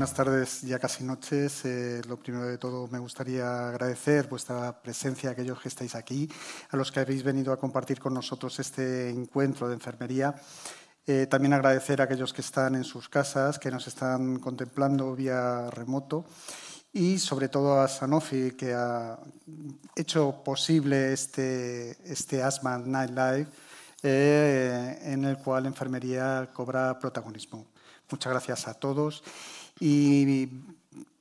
buenas tardes, ya casi noches. Eh, lo primero de todo, me gustaría agradecer vuestra presencia, aquellos que estáis aquí, a los que habéis venido a compartir con nosotros este encuentro de enfermería. Eh, también agradecer a aquellos que están en sus casas, que nos están contemplando vía remoto y sobre todo a Sanofi, que ha hecho posible este, este Asthma Night Live, eh, en el cual enfermería cobra protagonismo. Muchas gracias a todos. Y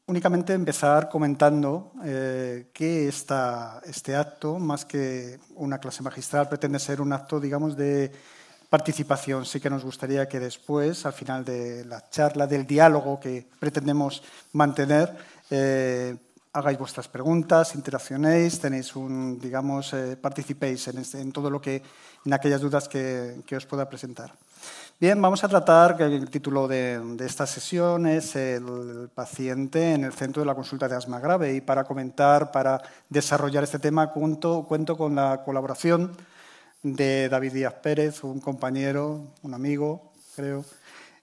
únicamente empezar comentando eh, que este acto, más que una clase magistral, pretende ser un acto, digamos, de participación. Sí que nos gustaría que después, al final de la charla, del diálogo que pretendemos mantener, eh, hagáis vuestras preguntas, interaccionéis, tenéis un, digamos, eh, participéis este, en, todo lo que, en aquellas dudas que os pueda presentar. Bien, vamos a tratar, que el título de, esta sesión es el paciente en el centro de la consulta de asma grave y para comentar, para desarrollar este tema, cuento, con la colaboración de David Díaz Pérez, un compañero, un amigo, creo.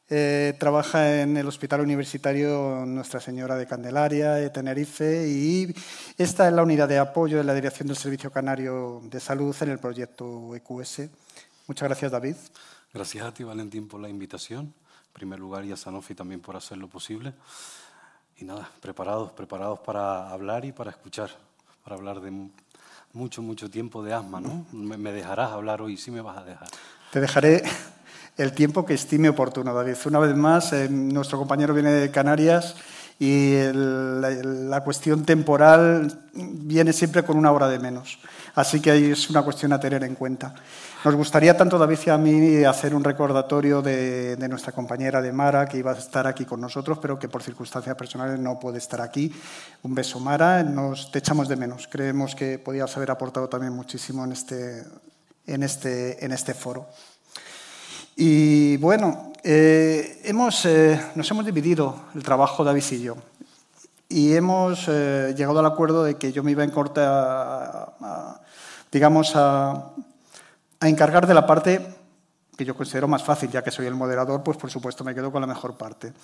Eh, trabaja en el Hospital Universitario Nuestra Señora de Candelaria, de Tenerife, y esta es la unidad de apoyo de la Dirección del Servicio Canario de Salud en el proyecto EQS. Muchas gracias, David. Gracias a ti, Valentín, por la invitación. En primer lugar, y a Sanofi también por hacer lo posible. Y nada, preparados, preparados para hablar y para escuchar, para hablar de mucho, mucho tiempo de asma, ¿no? Me dejarás hablar hoy, sí me vas a dejar. Te dejaré el tiempo que estime oportuno, David. Una vez más, eh, nuestro compañero viene de Canarias y la, cuestión temporal viene siempre con una hora de menos. Así que es una cuestión a tener en cuenta. Nos gustaría tanto David y a mí hacer un recordatorio de, nuestra compañera de Mara, que iba a estar aquí con nosotros, pero que por circunstancias personales no puede estar aquí. Un beso, Mara. Nos te echamos de menos. Creemos que podías haber aportado también muchísimo en este, en este, en este foro. Y bueno, eh, hemos, eh, nos hemos dividido el trabajo David y yo. Y hemos eh, llegado al acuerdo de que yo me iba en corte digamos, a, a encargar de la parte que yo considero más fácil, ya que soy el moderador, pues por supuesto me quedo con la mejor parte.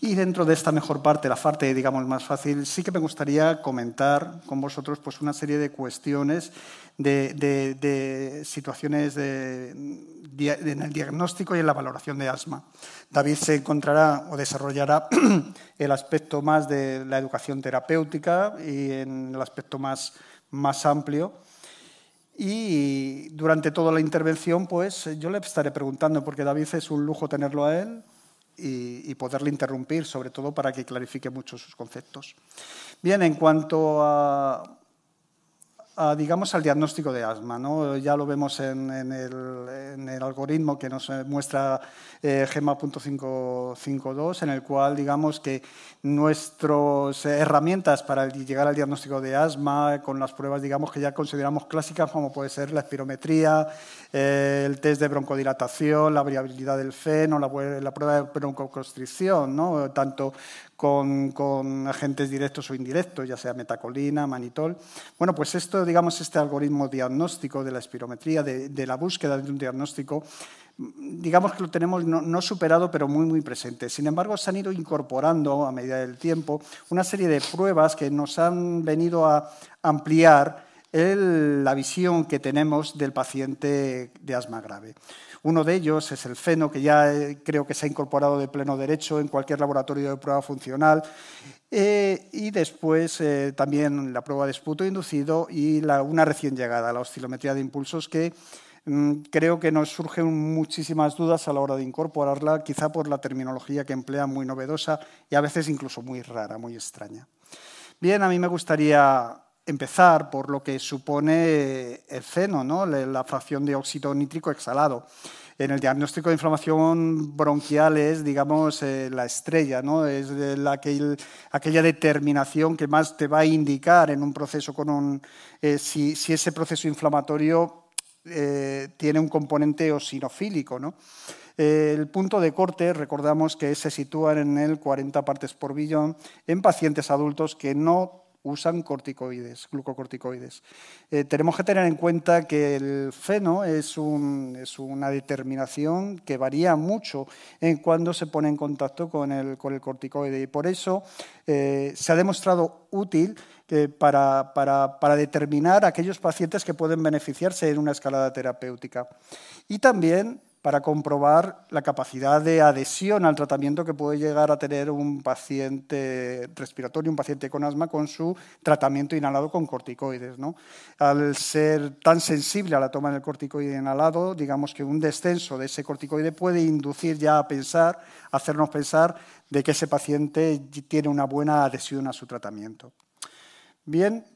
Y dentro de esta mejor parte, la parte, digamos, más fácil, sí que me gustaría comentar con vosotros pues, una serie de cuestiones, de, situaciones en el diagnóstico y en la valoración de asma. David se encontrará o desarrollará el aspecto más de la educación terapéutica y en el aspecto más, más amplio y durante toda la intervención, pues yo le estaré preguntando, porque David es un lujo tenerlo a él y, poderle interrumpir, sobre todo para que clarifique mucho sus conceptos. Bien, en cuanto a, digamos, al diagnóstico de asma, ¿no? ya lo vemos en, el, algoritmo que nos muestra eh, GEMA.552, en el cual digamos que nuestras herramientas para llegar al diagnóstico de asma, con las pruebas digamos que ya consideramos clásicas, como puede ser la espirometría, eh, el test de broncodilatación, la variabilidad del feno, la, la prueba de broncoconstricción, ¿no? tanto con, agentes directos o indirectos, ya sea metacolina, manitol. Bueno, pues esto, digamos, este algoritmo diagnóstico de la espirometría, de, de la búsqueda de un diagnóstico, digamos que lo tenemos no, superado, pero muy, muy presente. Sin embargo, se han ido incorporando a medida del tiempo una serie de pruebas que nos han venido a ampliar la visión que tenemos del paciente de asma grave. Uno de ellos es el feno, que ya eh, creo que se ha incorporado de pleno derecho en cualquier laboratorio de prueba funcional. Eh, y después eh, también la prueba de esputo inducido y una recién llegada, la oscilometría de impulsos, que Mm, creo que nos surgen muchísimas dudas a la hora de incorporarla, quizá por la terminología que emplea muy novedosa y a veces incluso muy rara, muy extraña. Bien, a mí me gustaría empezar por lo que supone el feno, ¿no? la fracción de óxido nítrico exhalado. En el diagnóstico de inflamación bronquial es, digamos, eh, la estrella, ¿no? es aquella determinación que más te va a indicar en un proceso con un, eh, si, si, ese proceso inflamatorio eh, tiene un componente osinofílico. ¿no? el punto de corte, recordamos que se sitúa en el 40 partes por billón en pacientes adultos que no usan corticoides, glucocorticoides. Eh, tenemos que tener en cuenta que el feno es, una determinación que varía mucho en cuando se pone en contacto con el, corticoide y por eso eh, se ha demostrado útil para, para, determinar aquellos pacientes que pueden beneficiarse en una escalada terapéutica. Y también para comprobar la capacidad de adhesión al tratamiento que puede llegar a tener un paciente respiratorio, un paciente con asma, con su tratamiento inhalado con corticoides. ¿no? Al ser tan sensible a la toma del corticoide inhalado, digamos que un descenso de ese corticoide puede inducir ya a pensar, hacernos pensar de que ese paciente tiene una buena adhesión a su tratamiento. Bien,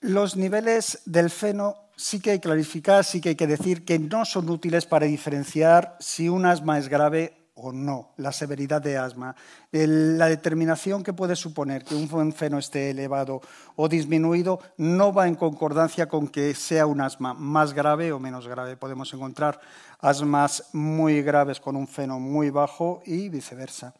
los niveles del feno sí que hay que clarificar, sí que hay que decir que no son útiles para diferenciar si un asma es grave o no, la severidad de asma. la determinación que puede suponer que un feno esté elevado o disminuido no va en concordancia con que sea un asma más grave o menos grave. Podemos encontrar asmas muy graves con un feno muy bajo y viceversa.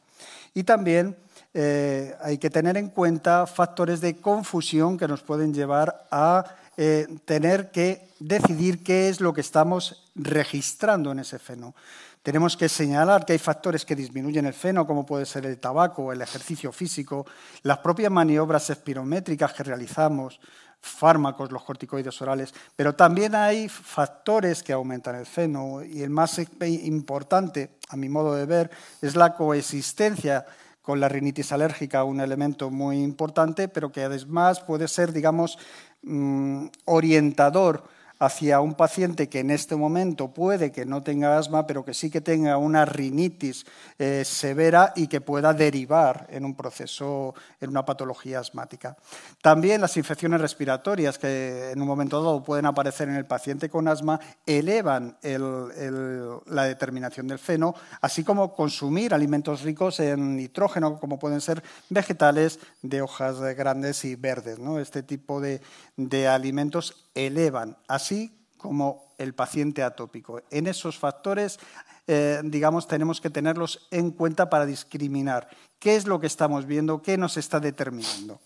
Y también eh, hay que tener en cuenta factores de confusión que nos pueden llevar a eh, tener que decidir qué es lo que estamos registrando en ese feno. Tenemos que señalar que hay factores que disminuyen el feno, como puede ser el tabaco, el ejercicio físico, las propias maniobras espirométricas que realizamos, fármacos, los corticoides orales, pero también hay factores que aumentan el feno y el más importante, a mi modo de ver, es la coexistencia con la rinitis alérgica, un elemento muy importante, pero que además puede ser, digamos, Mm, orientador hacia un paciente que en este momento puede que no tenga asma, pero que sí que tenga una rinitis eh, severa y que pueda derivar en un proceso, en una patología asmática. También las infecciones respiratorias que en un momento dado pueden aparecer en el paciente con asma elevan la determinación del feno, así como consumir alimentos ricos en nitrógeno, como pueden ser vegetales de hojas grandes y verdes. Este tipo de alimentos elevan, así como el paciente atópico. En esos factores, eh, digamos, tenemos que tenerlos en cuenta para discriminar qué es lo que estamos viendo, qué nos está determinando.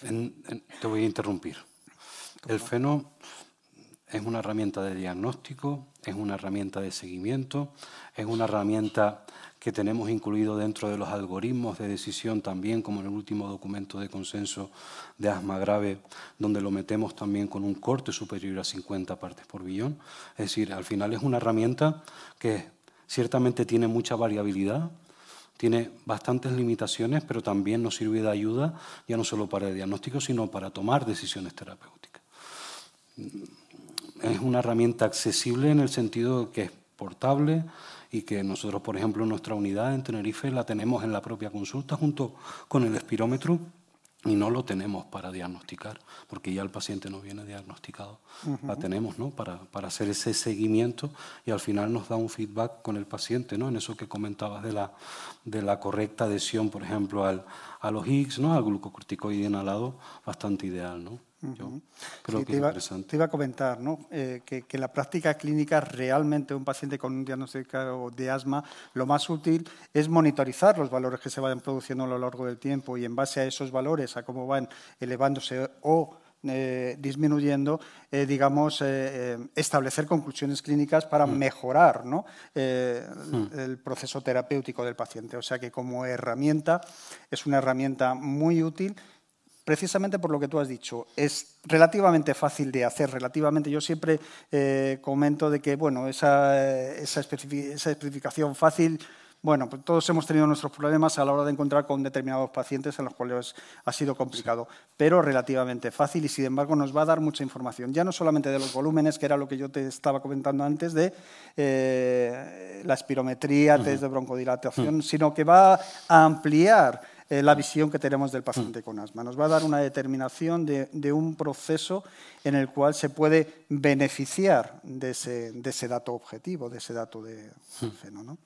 te voy a interrumpir. El feno es una herramienta de diagnóstico, es una herramienta de seguimiento, es una herramienta que tenemos incluido dentro de los algoritmos de decisión también, como en el último documento de consenso de asma grave, donde lo metemos también con un corte superior a 50 partes por billón. Es decir, al final es una herramienta que ciertamente tiene mucha variabilidad, tiene bastantes limitaciones, pero también nos sirve de ayuda, ya no solo para el diagnóstico, sino para tomar decisiones terapéuticas. Es una herramienta accesible en el sentido que es portable, y que nosotros, por ejemplo, nuestra unidad en Tenerife la tenemos en la propia consulta junto con el espirómetro y no lo tenemos para diagnosticar, porque ya el paciente no viene diagnosticado. La tenemos ¿no? para, para, hacer ese seguimiento y al final nos da un feedback con el paciente, ¿no? en eso que comentabas de la, de la correcta adhesión, por ejemplo, al, a los Higgs, ¿no? al glucocorticoide inhalado, bastante ideal. ¿no? Creo que te, iba, te, iba, a comentar ¿no? Eh, que, que, la práctica clínica realmente un paciente con un diagnóstico de asma, lo más útil es monitorizar los valores que se vayan produciendo a lo largo del tiempo y en base a esos valores, a cómo van elevándose o eh, disminuyendo, eh, digamos, establecer conclusiones clínicas para mm. mejorar ¿no? mm. el proceso terapéutico del paciente. O sea que como herramienta es una herramienta muy útil precisamente por lo que tú has dicho. Es relativamente fácil de hacer, relativamente. Yo siempre eh, comento de que, bueno, esa, esa, especificación fácil, bueno, pues todos hemos tenido nuestros problemas a la hora de encontrar con determinados pacientes en los cuales ha sido complicado, pero relativamente fácil y sin embargo nos va a dar mucha información, ya no solamente de los volúmenes, que era lo que yo te estaba comentando antes, de eh, la espirometría, test de broncodilatación, sino que va a ampliar eh, la visión que tenemos del paciente con asma. Nos va a dar una determinación de, un proceso en el cual se puede beneficiar de ese, dato objetivo, de ese dato de feno. ¿no?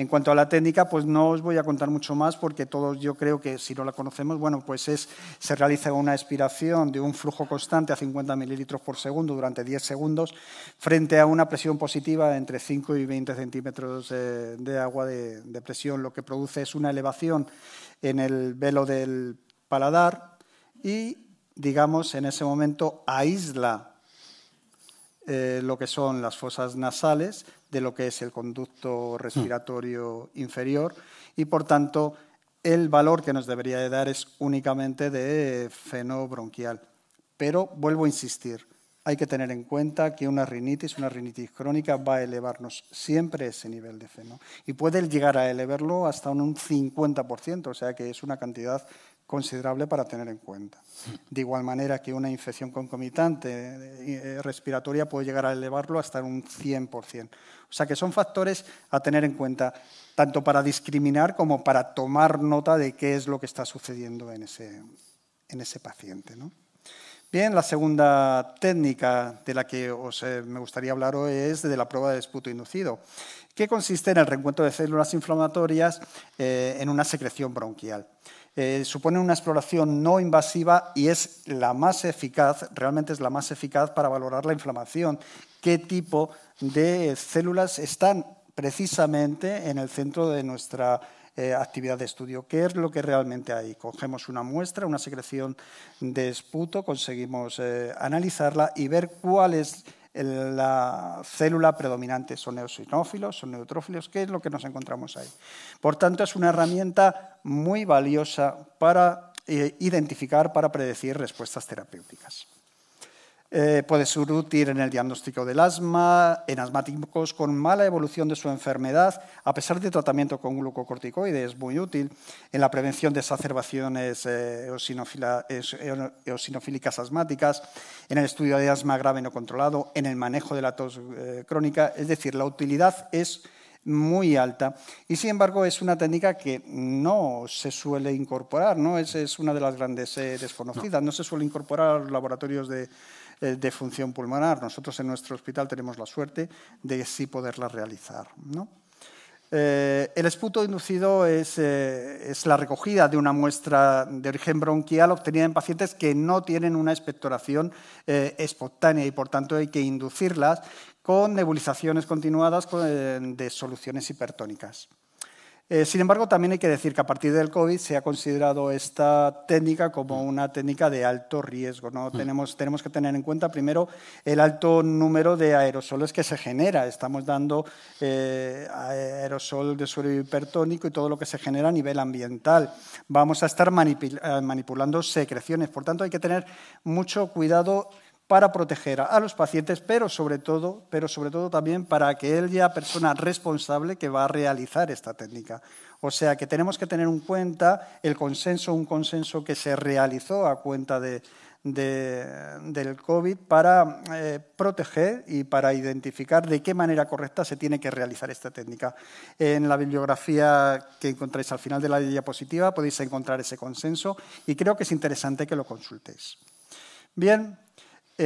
En cuanto a la técnica, pues no os voy a contar mucho más porque todos yo creo que si no la conocemos, bueno, pues es, se realiza una expiración de un flujo constante a 50 mililitros por segundo durante 10 segundos frente a una presión positiva de entre 5 y 20 centímetros de, agua de, de presión. Lo que produce es una elevación en el velo del paladar y, digamos, en ese momento aísla eh, lo que son las fosas nasales de lo que es el conducto respiratorio inferior y, por tanto, el valor que nos debería de dar es únicamente de fenobronquial. Pero vuelvo a insistir, hay que tener en cuenta que una rinitis, una rinitis crónica, va a elevarnos siempre ese nivel de feno. Y puede llegar a elevarlo hasta un 50%, o sea que es una cantidad considerable para tener en cuenta. De igual manera que una infección concomitante eh, respiratoria puede llegar a elevarlo hasta un 100%. O sea que son factores a tener en cuenta, tanto para discriminar como para tomar nota de qué es lo que está sucediendo en ese, en ese paciente. ¿no? Bien, la segunda técnica de la que os, eh, me gustaría hablar hoy es de la prueba de esputo inducido, que consiste en el reencuentro de células inflamatorias eh, en una secreción bronquial. Eh, supone una exploración no invasiva y es la más eficaz, realmente es la más eficaz para valorar la inflamación. ¿Qué tipo de células están precisamente en el centro de nuestra eh, actividad de estudio. ¿Qué es lo que realmente hay? Cogemos una muestra, una secreción de esputo, conseguimos eh, analizarla y ver cuál es la célula predominante. ¿Son eosinófilos? ¿Son neutrófilos? ¿Qué es lo que nos encontramos ahí? Por tanto, es una herramienta muy valiosa para eh, identificar, para predecir respuestas terapéuticas. Eh, puede ser útil en el diagnóstico del asma, en asmáticos con mala evolución de su enfermedad, a pesar de tratamiento con glucocorticoides, muy útil. En la prevención de exacerbaciones eh, eosinofílicas asmáticas, en el estudio de asma grave no controlado, en el manejo de la tos eh, crónica. Es decir, la utilidad es muy alta. Y sin embargo es una técnica que no se suele incorporar, ¿no? es, es una de las grandes desconocidas, no. Se suele incorporar a los laboratorios de, eh, de función pulmonar. Nosotros en nuestro hospital tenemos la suerte de sí poderla realizar. Eh, el esputo inducido es, eh, es, la recogida de una muestra de origen bronquial obtenida en pacientes que no tienen una expectoración espontánea y por tanto hay que inducirlas con nebulizaciones continuadas de soluciones hipertónicas. Eh, sin embargo, también hay que decir que a partir del COVID se ha considerado esta técnica como una técnica de alto riesgo. ¿no? Mm. Tenemos, tenemos que tener en cuenta primero el alto número de aerosoles que se genera. Estamos dando eh, aerosol de suelo hipertónico y todo lo que se genera a nivel ambiental. Vamos a estar eh, manipulando secreciones. Por tanto, hay que tener mucho cuidado para proteger a los pacientes, pero sobre todo, pero sobre todo también para aquella persona responsable que va a realizar esta técnica. O sea que tenemos que tener en cuenta el consenso, un consenso que se realizó a cuenta de, del COVID para eh, proteger y para identificar de qué manera correcta se tiene que realizar esta técnica. En la bibliografía que encontráis al final de la diapositiva podéis encontrar ese consenso y creo que es interesante que lo consultéis. Bien,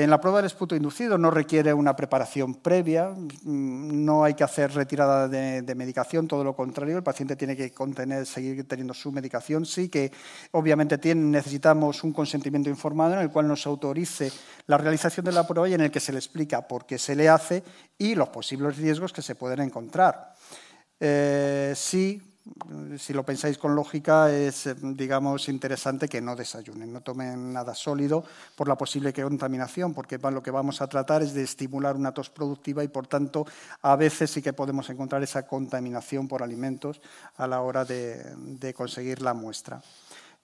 en la prueba del esputo inducido no requiere una preparación previa, mm, no hay que hacer retirada de, medicación, todo lo contrario, el paciente tiene que contener, seguir teniendo su medicación. Sí que obviamente necesitamos un consentimiento informado en el cual nos autorice la realización de la prueba y en el que se le explica por qué se le hace y los posibles riesgos que se pueden encontrar. Eh, sí, si lo pensáis con lógica, es, digamos, interesante que no desayunen, no tomen nada sólido por la posible contaminación, porque lo que vamos a tratar es de estimular una tos productiva y, por tanto, a veces sí que podemos encontrar esa contaminación por alimentos a la hora de conseguir la muestra.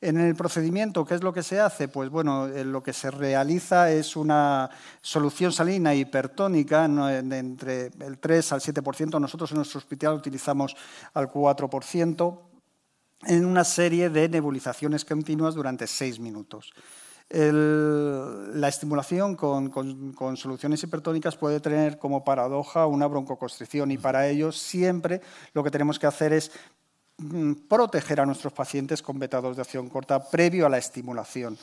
En el procedimiento, ¿qué es lo que se hace? Pues bueno, eh, lo que se realiza es una solución salina hipertónica entre el 3 al 7%. Nosotros en nuestro hospital utilizamos al 4% en una serie de nebulizaciones continuas durante 6 minutos. la estimulación con, con, soluciones hipertónicas puede tener como paradoja una broncoconstricción y para ello siempre lo que tenemos que hacer es proteger a nuestros pacientes con betados de acción corta previo a la estimulación.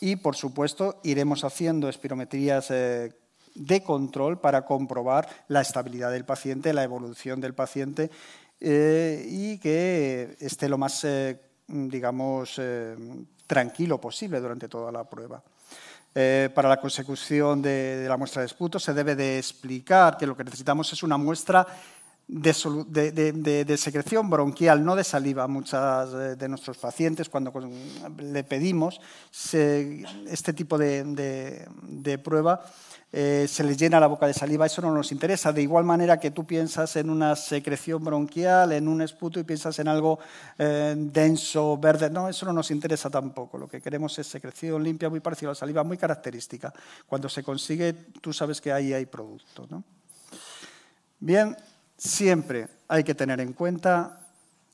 Y, por supuesto, iremos haciendo espirometrías eh, de control para comprobar la estabilidad del paciente, la evolución del paciente eh, y que esté lo más, eh, digamos, tranquilo posible durante toda la prueba. para la consecución de, de, la muestra de esputo se debe de explicar que lo que necesitamos es una muestra de, secreción bronquial, no de saliva. Muchas eh, de nuestros pacientes, cuando le pedimos este tipo de, prueba, eh, se les llena la boca de saliva, eso no nos interesa. De igual manera que tú piensas en una secreción bronquial, en un esputo y piensas en algo eh, denso, verde, no, eso no nos interesa tampoco. Lo que queremos es secreción limpia, muy parecida a la saliva, muy característica. Cuando se consigue, tú sabes que ahí hay producto. Bien, siempre hay que tener en cuenta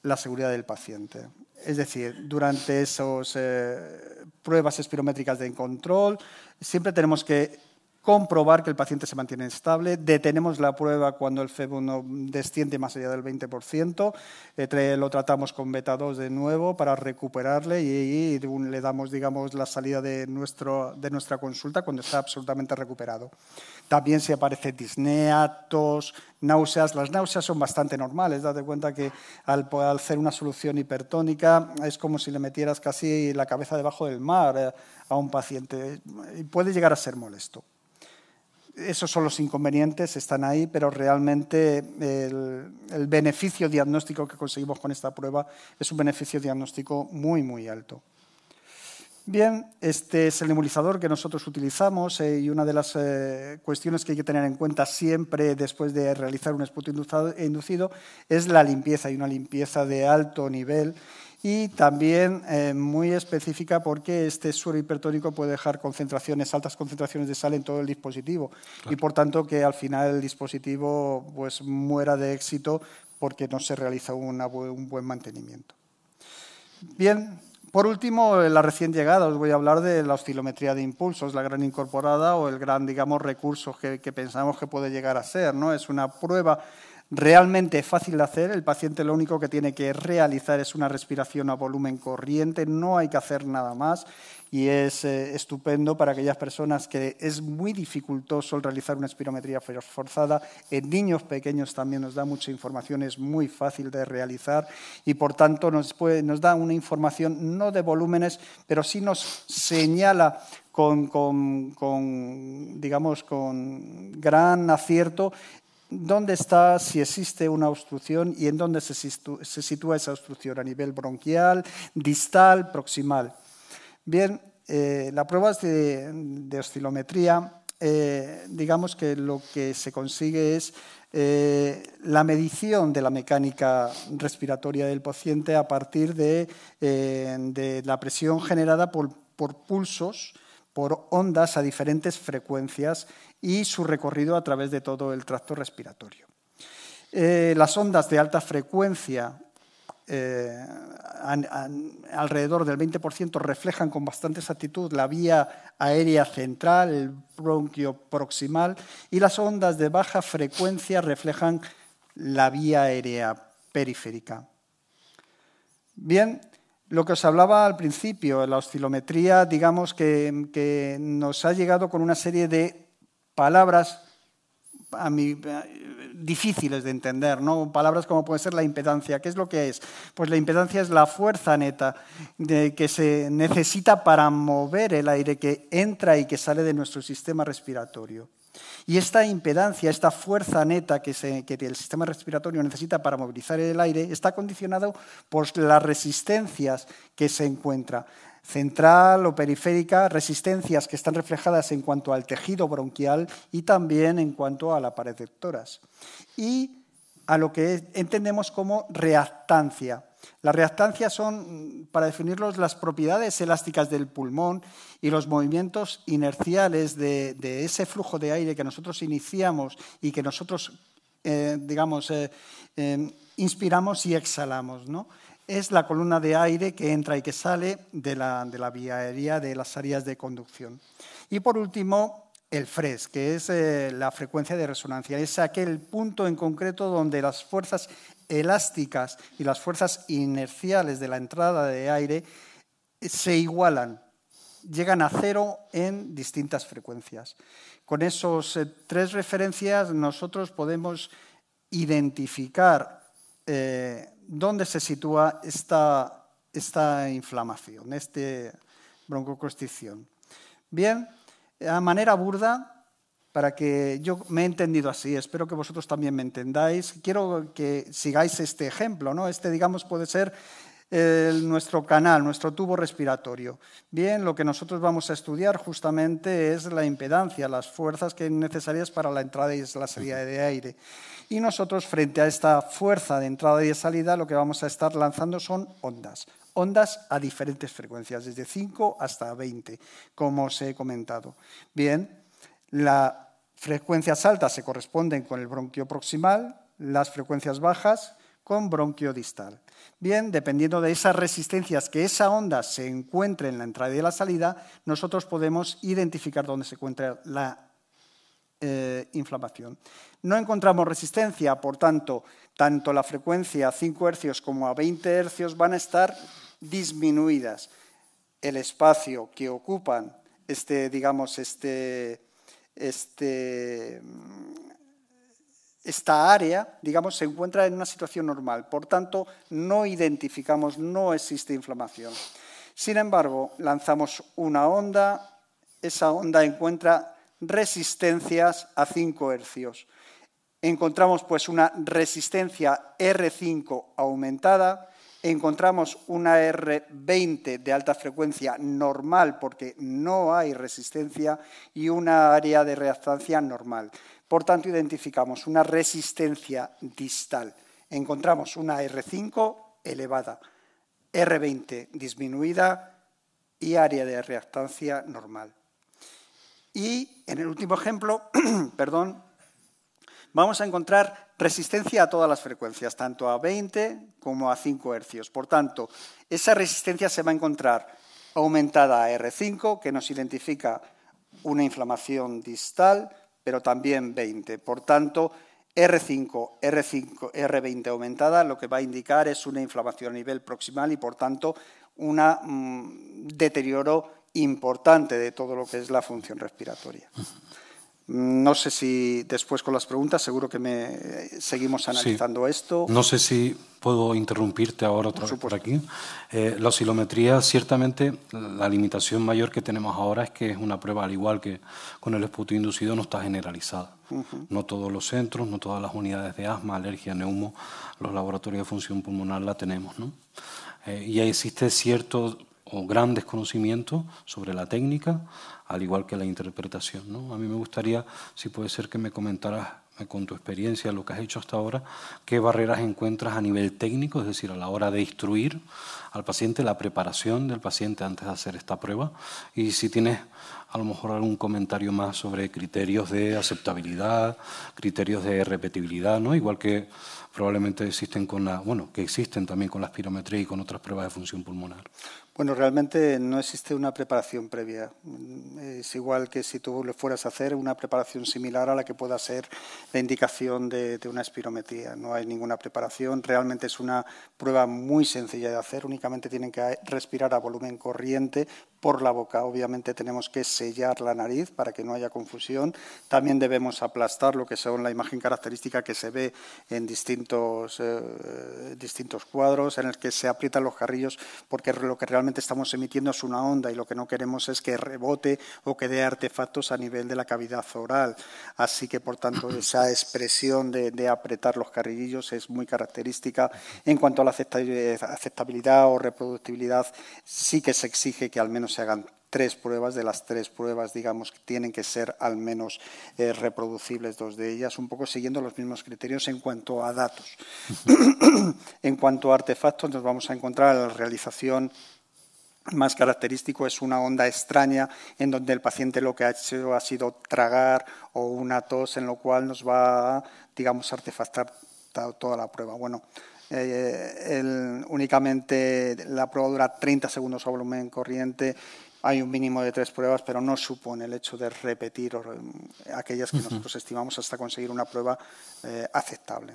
la seguridad del paciente. Es decir, durante esas eh, pruebas espirométricas de control, siempre tenemos que comprobar que el paciente se mantiene estable, detenemos la prueba cuando el FEB1 desciende más allá del 20%, eh, lo tratamos con beta 2 de nuevo para recuperarle y, le damos digamos, la salida de, nuestro, de nuestra consulta cuando está absolutamente recuperado. También si aparece disnea, tos, náuseas. Las náuseas son bastante normales. Date cuenta que al, hacer una solución hipertónica es como si le metieras casi la cabeza debajo del mar eh, a un paciente. Y puede llegar a ser molesto esos son los inconvenientes, están ahí, pero realmente el, beneficio diagnóstico que conseguimos con esta prueba es un beneficio diagnóstico muy, muy alto. Bien, este es el nebulizador que nosotros utilizamos eh, y una de las eh, cuestiones que hay que tener en cuenta siempre después de realizar un esputo inducido es la limpieza y una limpieza de alto nivel y también eh, muy específica porque este suero hipertónico puede dejar concentraciones, altas concentraciones de sal en todo el dispositivo y por tanto que al final el dispositivo pues, muera de éxito porque no se realiza un buen mantenimiento. Bien, por último, la recién llegada, os voy a hablar de la oscilometría de impulsos, la gran incorporada o el gran, digamos, recurso que, que pensamos que puede llegar a ser. ¿no? Es una prueba realmente fácil de hacer. El paciente lo único que tiene que realizar es una respiración a volumen corriente, no hay que hacer nada más y es eh, estupendo para aquellas personas que es muy dificultoso realizar una espirometría forzada. En niños pequeños también nos da mucha información, es muy fácil de realizar y por tanto nos, da una información no de volúmenes, pero sí nos señala con, digamos, con gran acierto dónde está, si existe una obstrucción y en dónde se, sitúa esa obstrucción, a nivel bronquial, distal, proximal. Bien, eh, las pruebas de, oscilometría, eh, digamos que lo que se consigue es eh, la medición de la mecánica respiratoria del paciente a partir de, la presión generada por pulsos, por ondas a diferentes frecuencias y su recorrido a través de todo el tracto respiratorio. Eh, las ondas de alta frecuencia, eh, alrededor del 20%, reflejan con bastante exactitud la vía aérea central, el bronquio proximal, y las ondas de baja frecuencia reflejan la vía aérea periférica. Bien, lo que os hablaba al principio, la oscilometría, digamos que nos ha llegado con una serie de palabras a mí, difíciles de entender, ¿no? Palabras como puede ser la impedancia. ¿Qué es lo que es? Pues la impedancia es la fuerza neta que se necesita para mover el aire que entra y que sale de nuestro sistema respiratorio. Y esta impedancia, esta fuerza neta que, el sistema respiratorio necesita para movilizar el aire, está condicionado por las resistencias que se encuentra central o periférica, resistencias que están reflejadas en cuanto al tejido bronquial y también en cuanto a la pared de toras. Y a lo que entendemos como reactancia. Las reactancias son, para definirlos, las propiedades elásticas del pulmón y los movimientos inerciales de, ese flujo de aire que nosotros iniciamos y que nosotros, eh, digamos, eh, eh, inspiramos y exhalamos. ¿no? es la columna de aire que entra y que sale de la, vía aérea de las áreas de conducción. Y por último, el FRES, que es la frecuencia de resonancia. Es aquel punto en concreto donde las fuerzas elásticas y las fuerzas inerciales de la entrada de aire se igualan, llegan a cero en distintas frecuencias. Con esas eh, tres referencias nosotros podemos identificar eh, dónde se sitúa esta, esta inflamación, esta broncoconstricción. Bien, a manera burda, para que yo me he entendido así, espero que vosotros también me entendáis. Quiero que sigáis este ejemplo, ¿no? Este, digamos, puede ser nuestro canal, nuestro tubo respiratorio. Bien, lo que nosotros vamos a estudiar justamente es la impedancia, las fuerzas que necesarias para la entrada y la salida de aire. Y nosotros, frente a esta fuerza de entrada y salida, lo que vamos a estar lanzando son ondas. Ondas a diferentes frecuencias, desde 5 hasta 20, como os he comentado. Bien, las frecuencias altas se corresponden con el bronquio proximal, las frecuencias bajas con bronquio distal. Bien, dependiendo de esas resistencias que esa onda se encuentre en la entrada y la salida, nosotros podemos identificar dónde se encuentra la eh, inflamación. No encontramos resistencia, por tanto, tanto la frecuencia a 5 Hz como a 20 Hz van a estar disminuidas. El espacio que ocupan este, digamos, este, este esta área, digamos, se encuentra en una situación normal. Por tanto, no identificamos, no existe inflamación. Sin embargo, lanzamos una onda, esa onda encuentra resistencias a 5 hercios. Encontramos pues una resistencia R5 aumentada, encontramos una R20 de alta frecuencia normal porque no hay resistencia y una área de reactancia normal. Por tanto, identificamos una resistencia distal. Encontramos una R5 elevada, R20 disminuida y área de reactancia normal. Y en el último ejemplo, perdón, vamos a encontrar resistencia a todas las frecuencias, tanto a 20 como a 5 hercios. Por tanto, esa resistencia se va a encontrar aumentada a R5, que nos identifica una inflamación distal, pero también 20. Por tanto, R5, R5, R20 aumentada lo que va a indicar es una inflamación a nivel proximal y, por tanto, un deterioro importante de todo lo que es la función respiratoria. No sé si después con las preguntas, seguro que me seguimos analizando esto. No sé si puedo interrumpirte ahora otra vez por aquí. Eh, la oscilometría, ciertamente, la limitación mayor que tenemos ahora es que es una prueba, al igual que con el esputo inducido, no está generalizada. No todos los centros, no todas las unidades de asma, alergia, neumo, los laboratorios de función pulmonar la tenemos. ¿no? Eh, y existe cierto o gran desconocimiento sobre la técnica, al igual que la interpretación. ¿no? A mí me gustaría, si puede ser, que me comentaras con tu experiencia, lo que has hecho hasta ahora, qué barreras encuentras a nivel técnico, es decir, a la hora de instruir al paciente, la preparación del paciente antes de hacer esta prueba, y si tienes a lo mejor algún comentario más sobre criterios de aceptabilidad, criterios de repetibilidad, ¿no? igual que probablemente existen con la, bueno, que existen también con la espirometría y con otras pruebas de función pulmonar. Bueno, realmente no existe una preparación previa. Es igual que si tú le fueras a hacer una preparación similar a la que pueda ser la indicación de, una espirometría. No hay ninguna preparación. Realmente es una prueba muy sencilla de hacer. Únicamente tienen que respirar a volumen corriente por la boca. Obviamente tenemos que sellar la nariz para que no haya confusión. También debemos aplastar lo que son la imagen característica que se ve en distintos, eh, distintos cuadros en el que se aprietan los carrillos porque lo que realmente estamos emitiendo es una onda y lo que no queremos es que rebote o que dé artefactos a nivel de la cavidad oral. Así que, por tanto, esa expresión de, apretar los carrillos es muy característica. En cuanto a la aceptabilidad o reproductibilidad, sí que se exige que al menos se hagan tres pruebas, de las tres pruebas, digamos, que tienen que ser al menos eh, reproducibles, dos de ellas, un poco siguiendo los mismos criterios en cuanto a datos. en cuanto a artefactos, nos vamos a encontrar la realización más característico es una onda extraña en donde el paciente lo que ha hecho ha sido tragar o una tos en lo cual nos va a, digamos, artefactar toda la prueba. Bueno, eh, únicamente la prueba dura 30 segundos a volumen corriente. Hay un mínimo de tres pruebas, pero no supone el hecho de repetir aquellas que nosotros estimamos hasta conseguir una prueba eh, aceptable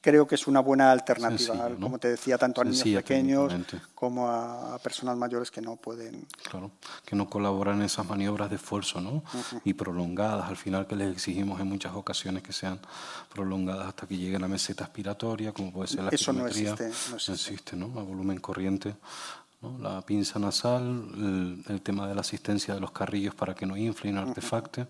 creo que es una buena alternativa, como te decía, tanto a niños pequeños como a, personas mayores que no pueden. Claro, que no colaboran en esas maniobras de esfuerzo ¿no? y prolongadas, al final que les exigimos en muchas ocasiones que sean prolongadas hasta que lleguen a la meseta aspiratoria, como puede ser la Eso no existe, no existe. ¿no? A volumen corriente la pinza nasal, el, tema de la asistencia de los carrillos para que no infle y no artefacte.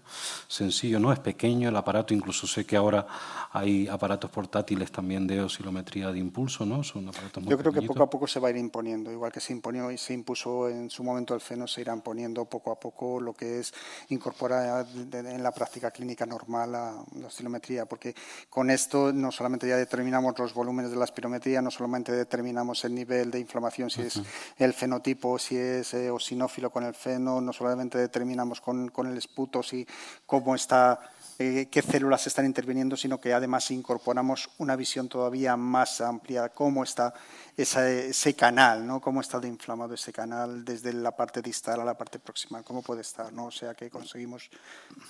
Sencillo, ¿no? Es pequeño el aparato, incluso sé que ahora hay aparatos portátiles también de oscilometría de impulso, ¿no? Son aparatos muy Yo creo que poco a poco se va a ir imponiendo, igual que se imponió y se impuso en su momento el feno, se irán poniendo poco a poco lo que es incorporar en la práctica clínica normal la, la oscilometría, porque con esto no solamente ya determinamos los volúmenes de la espirometría, no solamente determinamos el nivel de inflamación, si es el fenotipo, si es eh, osinófilo con el feno, no solamente determinamos con, con el esputo si cómo está eh, qué células están interviniendo, sino que además incorporamos una visión todavía más amplia, cómo está ese canal, ¿no? cómo está de inflamado ese canal desde la parte distal a la parte proximal, cómo puede estar. ¿no? O sea que conseguimos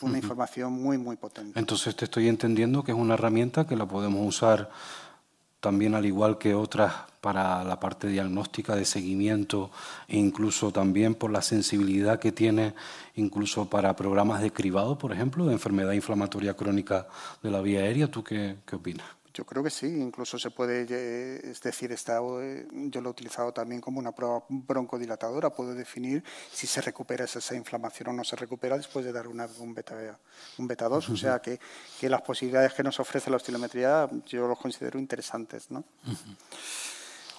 una información muy, muy potente. Entonces te estoy entendiendo que es una herramienta que la podemos usar también al igual que otras para la parte diagnóstica de seguimiento e incluso también por la sensibilidad que tiene incluso para programas de cribado, por ejemplo, de enfermedad inflamatoria crónica de la vía aérea. ¿Tú qué, qué opinas? Yo creo que sí, incluso se puede, eh, es decir, está, eh, yo lo he utilizado también como una prueba broncodilatadora, puedo definir si se recupera esa, inflamación o no se recupera después de dar una, un beta un beta 2, o sea que, que, las posibilidades que nos ofrece la ostilometría yo los considero interesantes, ¿no?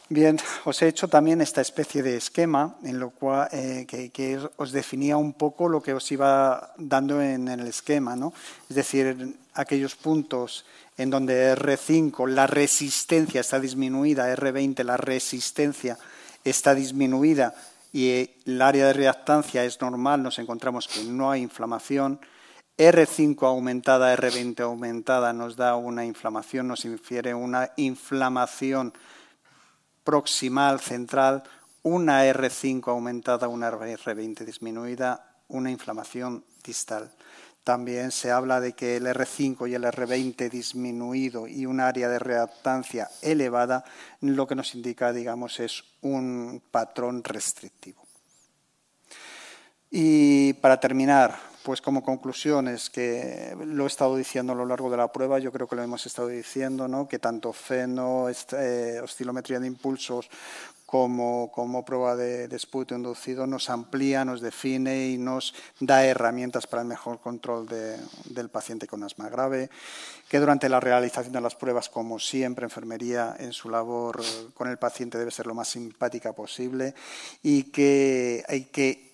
Bien, os he hecho también esta especie de esquema en lo cual eh, que, os definía un poco lo que os iba dando en, en el esquema, ¿no? Es decir, aquellos puntos en donde R5 la resistencia está disminuida, R20 la resistencia está disminuida y el área de reactancia es normal, nos encontramos que no hay inflamación. R5 aumentada, R20 aumentada nos da una inflamación, nos infiere una inflamación proximal, central, una R5 aumentada, una R20 disminuida, una inflamación distal. También se habla de que el R5 y el R20 disminuido y un área de reactancia elevada, lo que nos indica, digamos, es un patrón restrictivo. Y para terminar, pues como conclusiones, que lo he estado diciendo a lo largo de la prueba, yo creo que lo hemos estado diciendo, ¿no? que tanto feno, eh, oscilometría de impulsos, como, como prueba de, de inducido nos amplía, nos define y nos da herramientas para el mejor control de, del paciente con asma grave, que durante la realización de las pruebas, como siempre, enfermería en su labor con el paciente debe ser lo más simpática posible y que hay que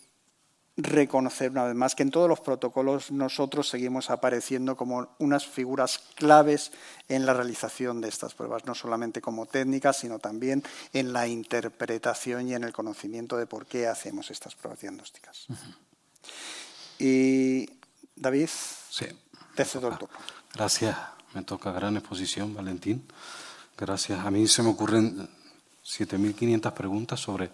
reconocer una vez más que en todos los protocolos nosotros seguimos apareciendo como unas figuras claves en la realización de estas pruebas, no solamente como técnicas, sino también en la interpretación y en el conocimiento de por qué hacemos estas pruebas diagnósticas. Y David, sí, te cedo el turno. Gracias, me toca gran exposición, Valentín. Gracias. A mí se me ocurren 7.500 preguntas sobre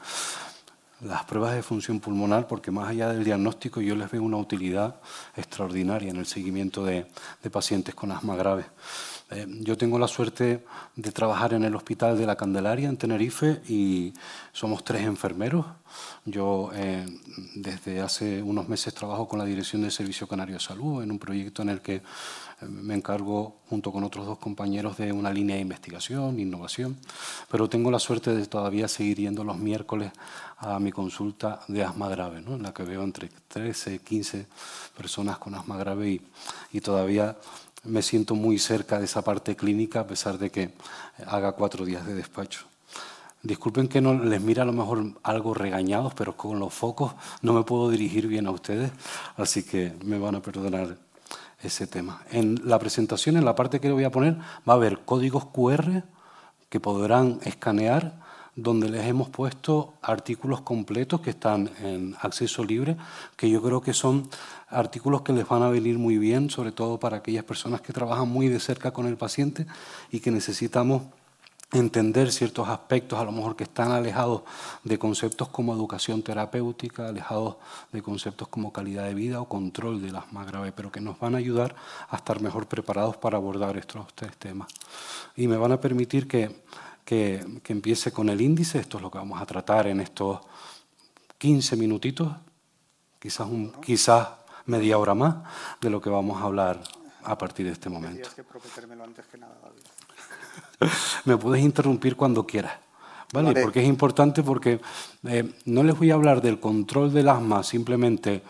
las pruebas de función pulmonar, porque más allá del diagnóstico yo les veo una utilidad extraordinaria en el seguimiento de, pacientes con asma grave. Eh, yo tengo la suerte de trabajar en el Hospital de la Candelaria en Tenerife y somos tres enfermeros. Yo eh, desde hace unos meses trabajo con la Dirección del Servicio Canario de Salud en un proyecto en el que me encargo junto con otros dos compañeros de una línea de investigación, innovación, pero tengo la suerte de todavía seguir yendo los miércoles a mi consulta de asma grave, ¿no? en la que veo entre 13 y 15 personas con asma grave y, y todavía me siento muy cerca de esa parte clínica a pesar de que haga cuatro días de despacho. Disculpen que no les mira a lo mejor algo regañados, pero con los focos no me puedo dirigir bien a ustedes, así que me van a perdonar ese tema. En la presentación, en la parte que le voy a poner, va a haber códigos QR que podrán escanear, donde les hemos puesto artículos completos que están en acceso libre, que yo creo que son artículos que les van a venir muy bien, sobre todo para aquellas personas que trabajan muy de cerca con el paciente y que necesitamos entender ciertos aspectos, a lo mejor que están alejados de conceptos como educación terapéutica, alejados de conceptos como calidad de vida o control del asma grave, pero que nos van a ayudar a estar mejor preparados para abordar estos tres temas. Y me van a permitir que, que, empiece con el índice, esto es lo que vamos a tratar en estos 15 minutitos, quizás, un, quizás media hora más de lo que vamos a hablar a partir de este momento. que antes que nada, me puedes interrumpir cuando quieras, Vale, porque es importante porque eh, no les voy a hablar del control del asma simplemente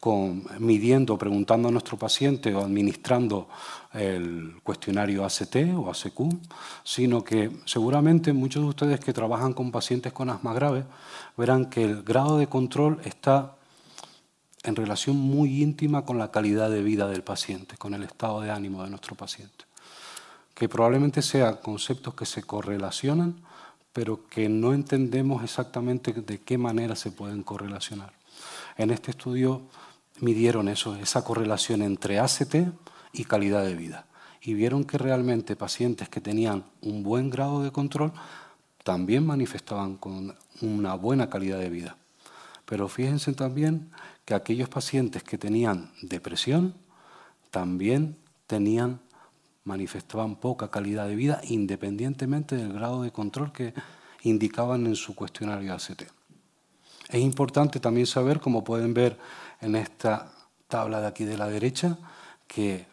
con, midiendo, preguntando a nuestro paciente o administrando el cuestionario ACT o ACQ, sino que seguramente muchos de ustedes que trabajan con pacientes con asma grave verán que el grado de control está en relación muy íntima con la calidad de vida del paciente, con el estado de ánimo de nuestro paciente. Que probablemente sean conceptos que se correlacionan, pero que no entendemos exactamente de qué manera se pueden correlacionar. En este estudio midieron eso, esa correlación entre ACT y calidad de vida. Y vieron que realmente pacientes que tenían un buen grado de control también manifestaban con una buena calidad de vida. Pero fíjense también que aquellos pacientes que tenían depresión también tenían manifestaban poca calidad de vida independientemente del grado de control que indicaban en su cuestionario ACT. Es importante también saber, como pueden ver en esta tabla de aquí de la derecha que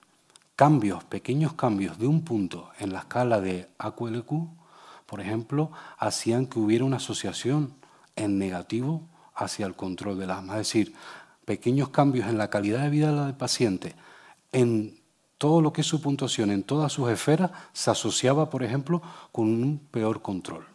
cambios, pequeños cambios de un punto en la escala de AQLQ, por ejemplo, hacían que hubiera una asociación en negativo hacia el control del asma. Es decir, pequeños cambios en la calidad de vida del paciente, en todo lo que es su puntuación, en todas sus esferas, se asociaba, por ejemplo, con un peor control.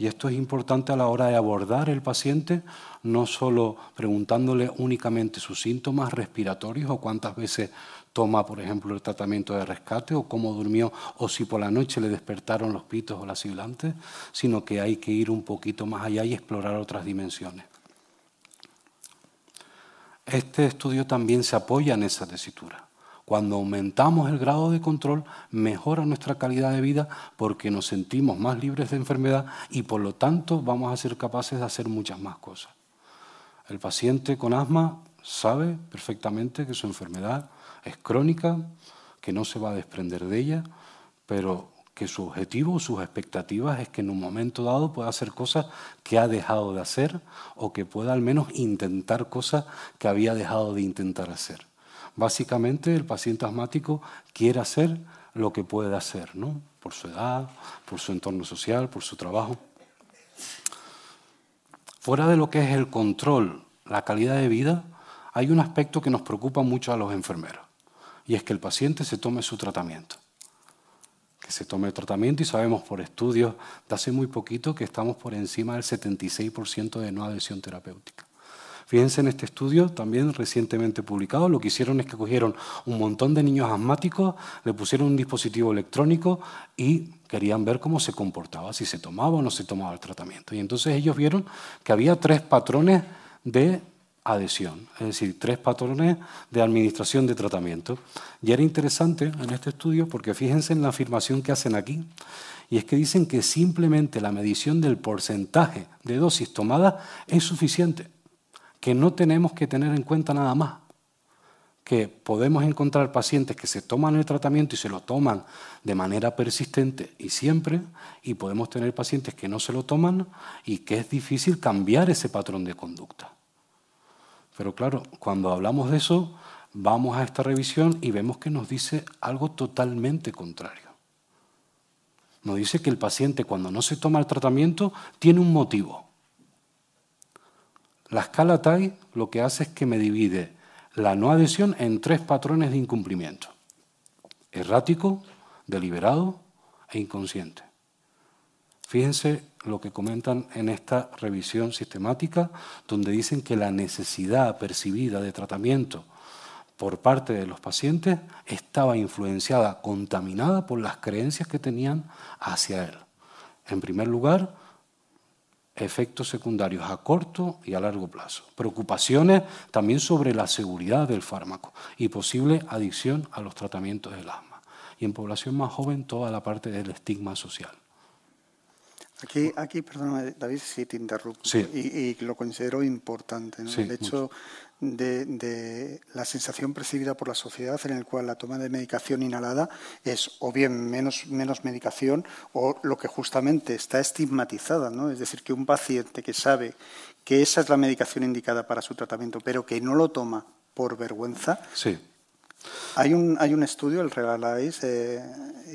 Y esto es importante a la hora de abordar el paciente, no solo preguntándole únicamente sus síntomas respiratorios o cuántas veces toma, por ejemplo, el tratamiento de rescate o cómo durmió o si por la noche le despertaron los pitos o las sibilantes, sino que hay que ir un poquito más allá y explorar otras dimensiones. Este estudio también se apoya en esa tesitura. Cuando aumentamos el grado de control, mejora nuestra calidad de vida porque nos sentimos más libres de enfermedad y por lo tanto vamos a ser capaces de hacer muchas más cosas. El paciente con asma sabe perfectamente que su enfermedad es crónica, que no se va a desprender de ella, pero que su objetivo, sus expectativas es que en un momento dado pueda hacer cosas que ha dejado de hacer o que pueda al menos intentar cosas que había dejado de intentar hacer. Básicamente el paciente asmático quiere hacer lo que puede hacer, ¿no? por su edad, por su entorno social, por su trabajo. Fuera de lo que es el control, la calidad de vida, hay un aspecto que nos preocupa mucho a los enfermeros, y es que el paciente se tome su tratamiento. Que se tome el tratamiento y sabemos por estudios de hace muy poquito que estamos por encima del 76% de no adhesión terapéutica. Fíjense en este estudio, también recientemente publicado, lo que hicieron es que cogieron un montón de niños asmáticos, le pusieron un dispositivo electrónico y querían ver cómo se comportaba, si se tomaba o no se tomaba el tratamiento. Y entonces ellos vieron que había tres patrones de adhesión, es decir, tres patrones de administración de tratamiento. Y era interesante en este estudio porque fíjense en la afirmación que hacen aquí, y es que dicen que simplemente la medición del porcentaje de dosis tomada es suficiente que no tenemos que tener en cuenta nada más, que podemos encontrar pacientes que se toman el tratamiento y se lo toman de manera persistente y siempre, y podemos tener pacientes que no se lo toman y que es difícil cambiar ese patrón de conducta. Pero claro, cuando hablamos de eso, vamos a esta revisión y vemos que nos dice algo totalmente contrario. Nos dice que el paciente cuando no se toma el tratamiento tiene un motivo. La escala TAI lo que hace es que me divide la no adhesión en tres patrones de incumplimiento. Errático, deliberado e inconsciente. Fíjense lo que comentan en esta revisión sistemática, donde dicen que la necesidad percibida de tratamiento por parte de los pacientes estaba influenciada, contaminada por las creencias que tenían hacia él. En primer lugar, efectos secundarios a corto y a largo plazo. Preocupaciones también sobre la seguridad del fármaco y posible adicción a los tratamientos del asma. Y en población más joven toda la parte del estigma social. Aquí, aquí perdóname, David, si te interrumpo. Y, lo considero importante. ¿no? el hecho de, la sensación percibida por la sociedad en el cual la toma de medicación inhalada es o bien menos, menos medicación o lo que justamente está estigmatizada. ¿no? Es decir, que un paciente que sabe que esa es la medicación indicada para su tratamiento, pero que no lo toma por vergüenza, Hay un, hay un estudio, el Realize, eh,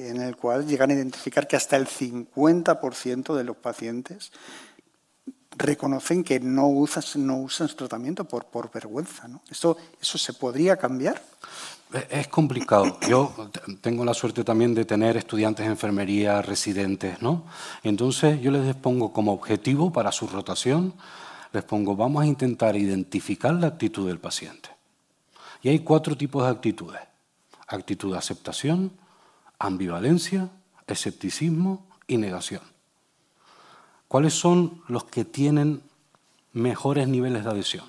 en el cual llegan a identificar que hasta el 50% de los pacientes reconocen que no usan, no usan tratamiento por, por vergüenza. ¿no? ¿Eso, ¿Eso se podría cambiar? Es complicado. Yo tengo la suerte también de tener estudiantes de enfermería, residentes, ¿no? Entonces yo les pongo como objetivo para su rotación, les pongo, vamos a intentar identificar la actitud del paciente. Y hay cuatro tipos de actitudes. Actitud de aceptación, ambivalencia, escepticismo y negación. ¿Cuáles son los que tienen mejores niveles de adhesión?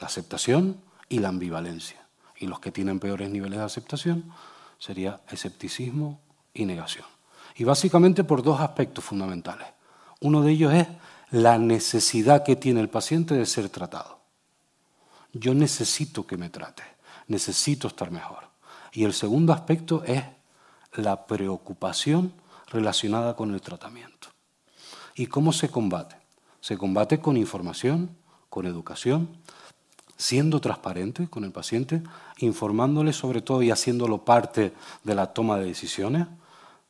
La aceptación y la ambivalencia. Y los que tienen peores niveles de aceptación sería escepticismo y negación. Y básicamente por dos aspectos fundamentales. Uno de ellos es la necesidad que tiene el paciente de ser tratado. Yo necesito que me trate, necesito estar mejor. Y el segundo aspecto es la preocupación relacionada con el tratamiento. ¿Y cómo se combate? Se combate con información, con educación, siendo transparente con el paciente, informándole sobre todo y haciéndolo parte de la toma de decisiones,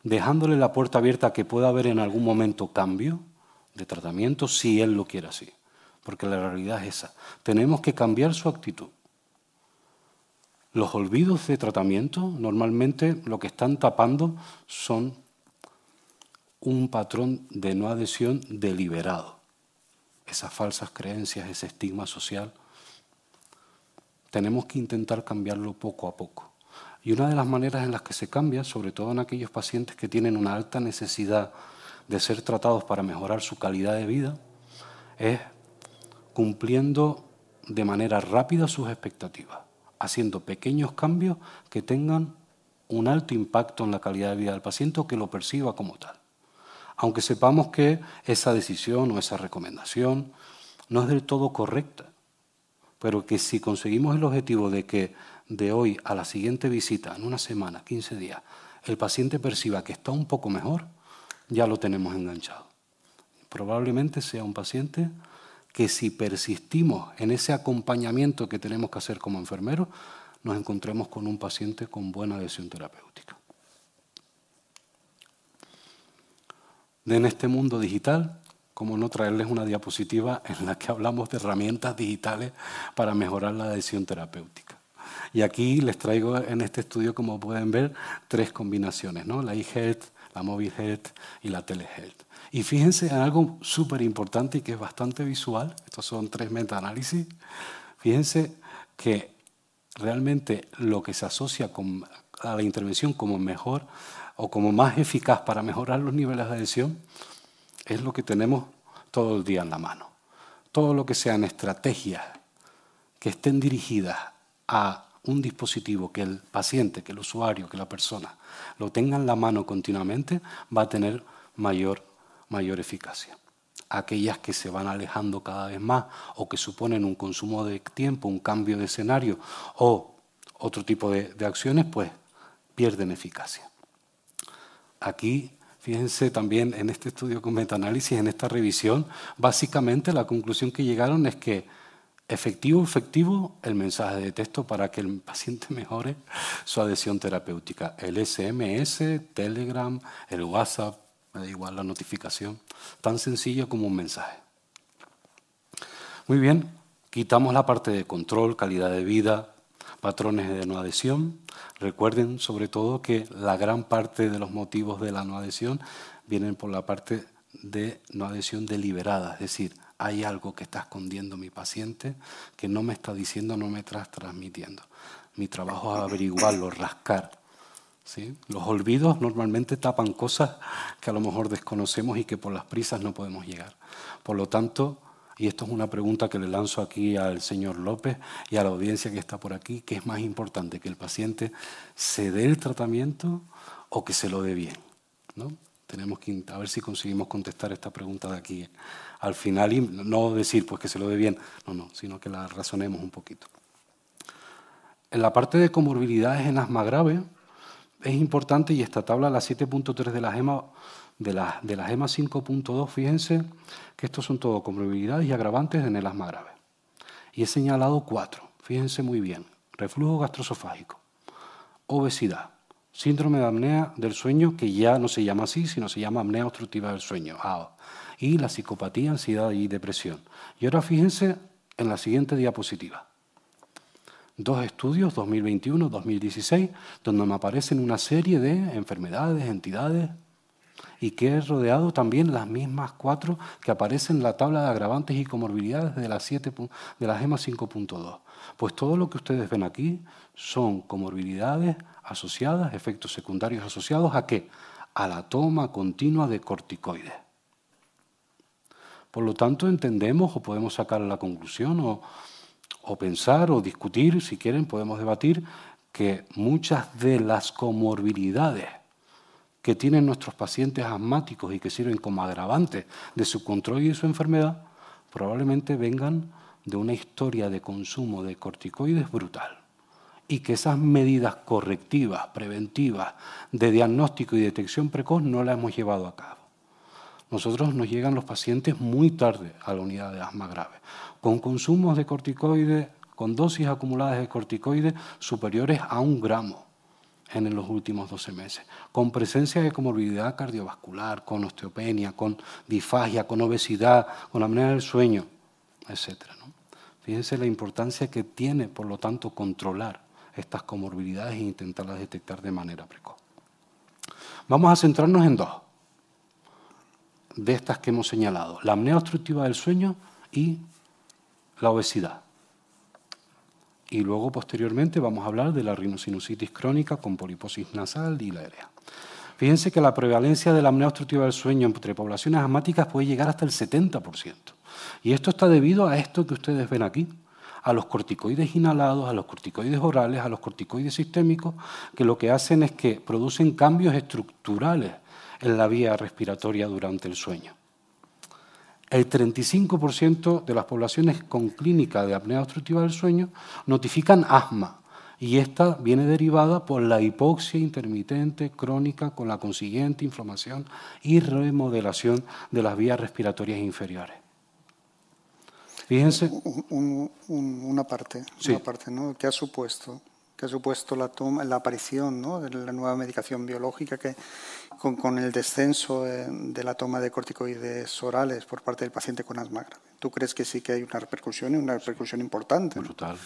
dejándole la puerta abierta que pueda haber en algún momento cambio de tratamiento si él lo quiere así. Porque la realidad es esa. Tenemos que cambiar su actitud. Los olvidos de tratamiento normalmente lo que están tapando son un patrón de no adhesión deliberado. Esas falsas creencias, ese estigma social, tenemos que intentar cambiarlo poco a poco. Y una de las maneras en las que se cambia, sobre todo en aquellos pacientes que tienen una alta necesidad de ser tratados para mejorar su calidad de vida, es cumpliendo de manera rápida sus expectativas, haciendo pequeños cambios que tengan un alto impacto en la calidad de vida del paciente o que lo perciba como tal aunque sepamos que esa decisión o esa recomendación no es del todo correcta, pero que si conseguimos el objetivo de que de hoy a la siguiente visita, en una semana, 15 días, el paciente perciba que está un poco mejor, ya lo tenemos enganchado. Probablemente sea un paciente que si persistimos en ese acompañamiento que tenemos que hacer como enfermeros, nos encontremos con un paciente con buena adhesión terapéutica. en este mundo digital, como no traerles una diapositiva en la que hablamos de herramientas digitales para mejorar la adhesión terapéutica. Y aquí les traigo en este estudio, como pueden ver, tres combinaciones, ¿no? la e-health, la mobile health y la telehealth. Y fíjense en algo súper importante y que es bastante visual, estos son tres meta-análisis, fíjense que realmente lo que se asocia con, a la intervención como mejor o como más eficaz para mejorar los niveles de adhesión es lo que tenemos todo el día en la mano. Todo lo que sean estrategias que estén dirigidas a un dispositivo que el paciente, que el usuario, que la persona lo tenga en la mano continuamente, va a tener mayor, mayor eficacia. Aquellas que se van alejando cada vez más o que suponen un consumo de tiempo, un cambio de escenario o otro tipo de, acciones, pues pierden eficacia. Aquí, fíjense también en este estudio con metaanálisis, en esta revisión, básicamente la conclusión que llegaron es que efectivo, efectivo el mensaje de texto para que el paciente mejore su adhesión terapéutica. El SMS, Telegram, el WhatsApp, me da igual la notificación, tan sencillo como un mensaje. Muy bien, quitamos la parte de control, calidad de vida, patrones de no adhesión. Recuerden sobre todo que la gran parte de los motivos de la no adhesión vienen por la parte de no adhesión deliberada, es decir, hay algo que está escondiendo mi paciente que no me está diciendo, no me está transmitiendo. Mi trabajo es averiguarlo, rascar. ¿Sí? Los olvidos normalmente tapan cosas que a lo mejor desconocemos y que por las prisas no podemos llegar. Por lo tanto, y esto es una pregunta que le lanzo aquí al señor López y a la audiencia que está por aquí, ¿qué es más importante? ¿Que el paciente se dé el tratamiento o que se lo dé bien? ¿No? Tenemos que a ver si conseguimos contestar esta pregunta de aquí al final y no decir pues que se lo dé bien, no, no, sino que la razonemos un poquito. En la parte de comorbilidades en asma grave es importante y esta tabla, la 7.3 de la GEMA, de la, de la GEMA 5.2, fíjense que estos son todo comorbilidades y agravantes en el asma grave. Y he señalado cuatro, fíjense muy bien. Reflujo gastroesofágico, obesidad, síndrome de apnea del sueño, que ya no se llama así, sino se llama apnea obstructiva del sueño, AO, y la psicopatía, ansiedad y depresión. Y ahora fíjense en la siguiente diapositiva. Dos estudios, 2021-2016, donde me aparecen una serie de enfermedades, entidades, y que he rodeado también las mismas cuatro que aparecen en la tabla de agravantes y comorbilidades de la, 7, de la GEMA 5.2. Pues todo lo que ustedes ven aquí son comorbilidades asociadas, efectos secundarios asociados a qué? A la toma continua de corticoides. Por lo tanto, entendemos o podemos sacar la conclusión o, o pensar o discutir, si quieren, podemos debatir que muchas de las comorbilidades que tienen nuestros pacientes asmáticos y que sirven como agravantes de su control y de su enfermedad, probablemente vengan de una historia de consumo de corticoides brutal. Y que esas medidas correctivas, preventivas, de diagnóstico y detección precoz no las hemos llevado a cabo. Nosotros nos llegan los pacientes muy tarde a la unidad de asma grave, con consumos de corticoides, con dosis acumuladas de corticoides superiores a un gramo en los últimos 12 meses, con presencia de comorbilidad cardiovascular, con osteopenia, con disfagia, con obesidad, con apnea del sueño, etc. Fíjense la importancia que tiene, por lo tanto, controlar estas comorbilidades e intentarlas detectar de manera precoz. Vamos a centrarnos en dos de estas que hemos señalado, la apnea obstructiva del sueño y la obesidad. Y luego, posteriormente, vamos a hablar de la rinosinusitis crónica con poliposis nasal y la aérea. Fíjense que la prevalencia de la apnea obstructiva del sueño entre poblaciones asmáticas puede llegar hasta el 70%. Y esto está debido a esto que ustedes ven aquí, a los corticoides inhalados, a los corticoides orales, a los corticoides sistémicos, que lo que hacen es que producen cambios estructurales en la vía respiratoria durante el sueño el 35% de las poblaciones con clínica de apnea obstructiva del sueño notifican asma. Y esta viene derivada por la hipoxia intermitente crónica con la consiguiente inflamación y remodelación de las vías respiratorias inferiores. Fíjense. una parte, una parte ¿no? que ha supuesto que ha supuesto la, la aparición de la nueva medicación biológica que con, el descenso eh, de la toma de corticoides orales por parte del paciente con asma grave. ¿Tú crees que sí que hay una repercusión y una repercusión importante? Brutal.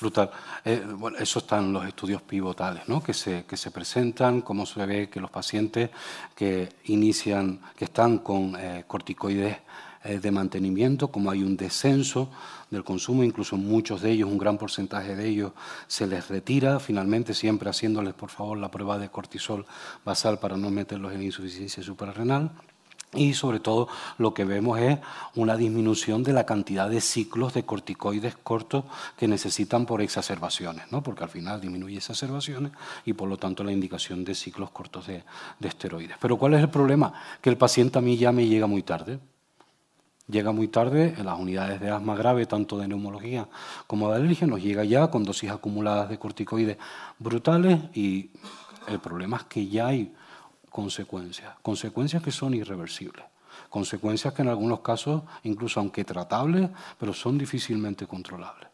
Brutal. Eh, bueno, eso están los estudios pivotales, ¿no? que, se, que se presentan, cómo se ve que los pacientes que inician, que están con eh, corticoides de mantenimiento, como hay un descenso del consumo, incluso muchos de ellos, un gran porcentaje de ellos, se les retira, finalmente siempre haciéndoles, por favor, la prueba de cortisol basal para no meterlos en insuficiencia suprarrenal. Y sobre todo lo que vemos es una disminución de la cantidad de ciclos de corticoides cortos que necesitan por exacerbaciones, ¿no? porque al final disminuye exacerbaciones y por lo tanto la indicación de ciclos cortos de, de esteroides. Pero ¿cuál es el problema? Que el paciente a mí ya me llega muy tarde. Llega muy tarde en las unidades de asma grave, tanto de neumología como de alergia, nos llega ya con dosis acumuladas de corticoides brutales y el problema es que ya hay consecuencias, consecuencias que son irreversibles, consecuencias que en algunos casos, incluso aunque tratables, pero son difícilmente controlables.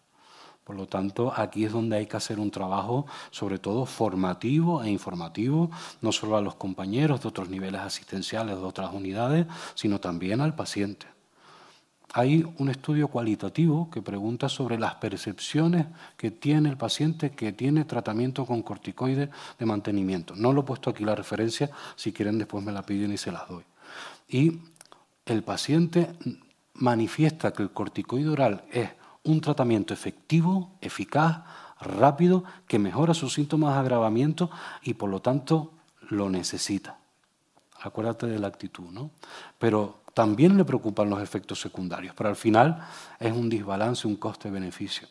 Por lo tanto, aquí es donde hay que hacer un trabajo, sobre todo formativo e informativo, no solo a los compañeros de otros niveles asistenciales de otras unidades, sino también al paciente. Hay un estudio cualitativo que pregunta sobre las percepciones que tiene el paciente que tiene tratamiento con corticoides de mantenimiento. No lo he puesto aquí la referencia, si quieren después me la piden y se las doy. Y el paciente manifiesta que el corticoide oral es un tratamiento efectivo, eficaz, rápido, que mejora sus síntomas de agravamiento y por lo tanto lo necesita. Acuérdate de la actitud, ¿no? Pero también le preocupan los efectos secundarios, pero al final es un desbalance, un coste-beneficio.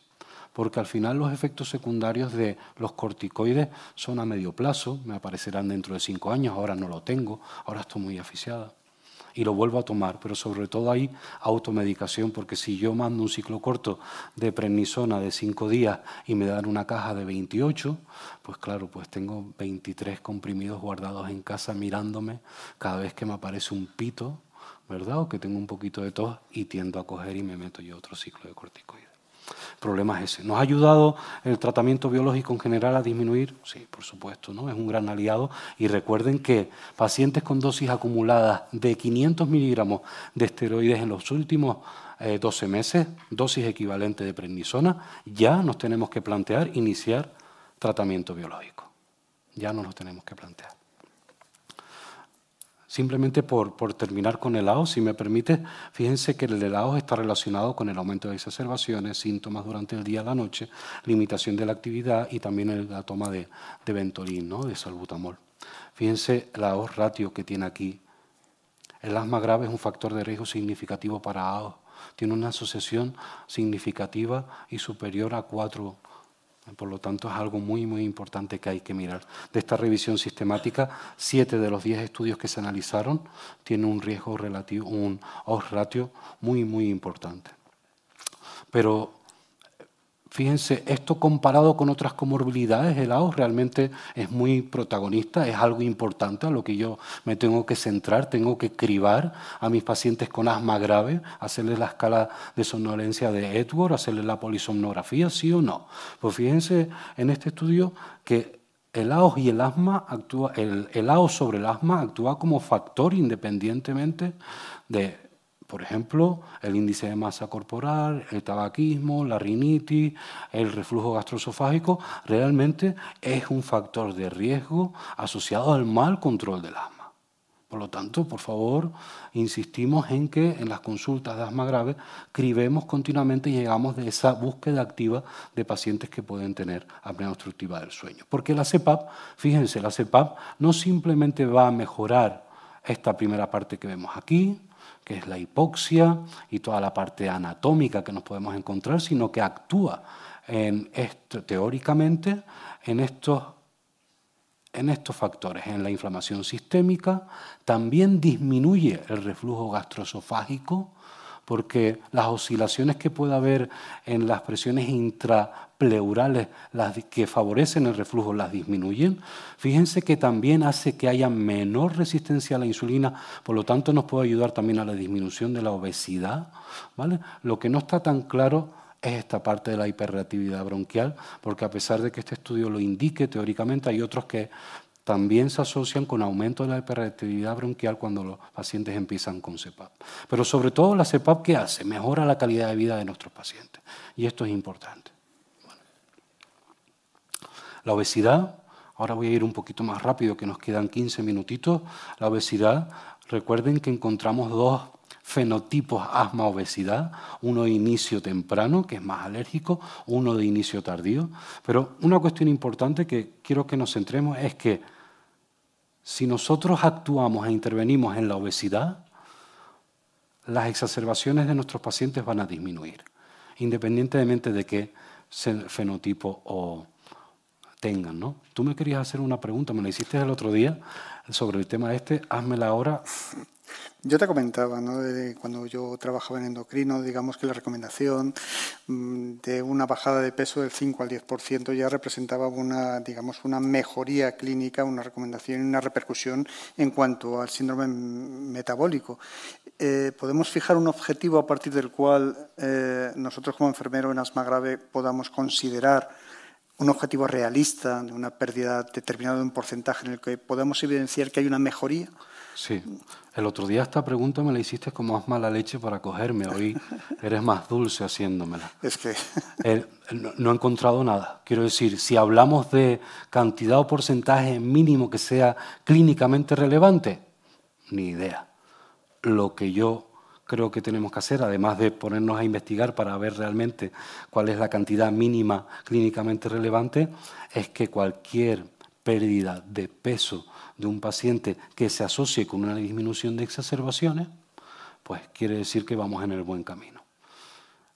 Porque al final los efectos secundarios de los corticoides son a medio plazo, me aparecerán dentro de cinco años, ahora no lo tengo, ahora estoy muy aficiada. Y lo vuelvo a tomar, pero sobre todo hay automedicación, porque si yo mando un ciclo corto de prednisona de cinco días y me dan una caja de 28, pues claro, pues tengo 23 comprimidos guardados en casa mirándome cada vez que me aparece un pito ¿verdad? O que tengo un poquito de tos y tiendo a coger y me meto yo otro ciclo de corticoides. Problema es ese. ¿Nos ha ayudado el tratamiento biológico en general a disminuir? Sí, por supuesto, ¿no? es un gran aliado. Y recuerden que pacientes con dosis acumuladas de 500 miligramos de esteroides en los últimos 12 eh, meses, dosis equivalente de prednisona, ya nos tenemos que plantear iniciar tratamiento biológico. Ya no nos tenemos que plantear. Simplemente por, terminar con el AOS, si me permite, fíjense que el AOS está relacionado con el aumento de exacerbaciones, síntomas durante el día y la noche, limitación de la actividad y también la toma de, de Ventolin, ¿no? de salbutamol. Fíjense el AOS ratio que tiene aquí. El asma grave es un factor de riesgo significativo para AOS. Tiene una asociación significativa y superior a 4 por lo tanto, es algo muy, muy importante que hay que mirar. De esta revisión sistemática, siete de los diez estudios que se analizaron tienen un riesgo relativo, un odds ratio muy, muy importante. Pero Fíjense, esto comparado con otras comorbilidades, el AOS realmente es muy protagonista, es algo importante a lo que yo me tengo que centrar, tengo que cribar a mis pacientes con asma grave, hacerles la escala de somnolencia de Edward, hacerles la polisomnografía, sí o no. Pues fíjense en este estudio que el AOS y el asma actúa, el, el AOS sobre el asma actúa como factor independientemente de por ejemplo, el índice de masa corporal, el tabaquismo, la rinitis, el reflujo gastroesofágico, realmente es un factor de riesgo asociado al mal control del asma. Por lo tanto, por favor, insistimos en que en las consultas de asma grave cribemos continuamente y llegamos de esa búsqueda activa de pacientes que pueden tener apnea obstructiva del sueño. Porque la CEPAP, fíjense, la CEPAP no simplemente va a mejorar esta primera parte que vemos aquí, que es la hipoxia y toda la parte anatómica que nos podemos encontrar, sino que actúa en esto, teóricamente en estos, en estos factores, en la inflamación sistémica, también disminuye el reflujo gastroesofágico, porque las oscilaciones que puede haber en las presiones intrapleurales las que favorecen el reflujo las disminuyen. Fíjense que también hace que haya menor resistencia a la insulina, por lo tanto nos puede ayudar también a la disminución de la obesidad. ¿vale? Lo que no está tan claro es esta parte de la hiperreactividad bronquial, porque a pesar de que este estudio lo indique teóricamente, hay otros que también se asocian con aumento de la hiperreactividad bronquial cuando los pacientes empiezan con CEPAP. Pero sobre todo la CEPAP, ¿qué hace? Mejora la calidad de vida de nuestros pacientes. Y esto es importante. La obesidad, ahora voy a ir un poquito más rápido, que nos quedan 15 minutitos. La obesidad, recuerden que encontramos dos fenotipos asma-obesidad, uno de inicio temprano, que es más alérgico, uno de inicio tardío. Pero una cuestión importante que quiero que nos centremos es que si nosotros actuamos e intervenimos en la obesidad, las exacerbaciones de nuestros pacientes van a disminuir, independientemente de qué fenotipo o tengan. ¿no? Tú me querías hacer una pregunta, me la hiciste el otro día sobre el tema este, házmela ahora yo te comentaba, ¿no? Cuando yo trabajaba en endocrino, digamos que la recomendación mm, de una bajada de peso del 5 al 10% ya representaba una, digamos, una mejoría clínica, una recomendación y una repercusión en cuanto al síndrome metabólico. Eh, ¿Podemos fijar un objetivo a partir del cual eh, nosotros como enfermero en asma grave podamos considerar un objetivo realista de una pérdida determinada de un porcentaje en el que podamos evidenciar que hay una mejoría? Sí. El otro día esta pregunta me la hiciste como más mala leche para cogerme. Hoy eres más dulce haciéndomela. Es que... no, he encontrado nada. Quiero decir, si hablamos de cantidad o porcentaje mínimo que sea clínicamente relevante, ni idea. Lo que yo creo que tenemos que hacer, además de ponernos a investigar para ver realmente cuál es la cantidad mínima clínicamente relevante, es que cualquier pérdida de peso de un paciente que se asocie con una disminución de exacerbaciones, pues quiere decir que vamos en el buen camino.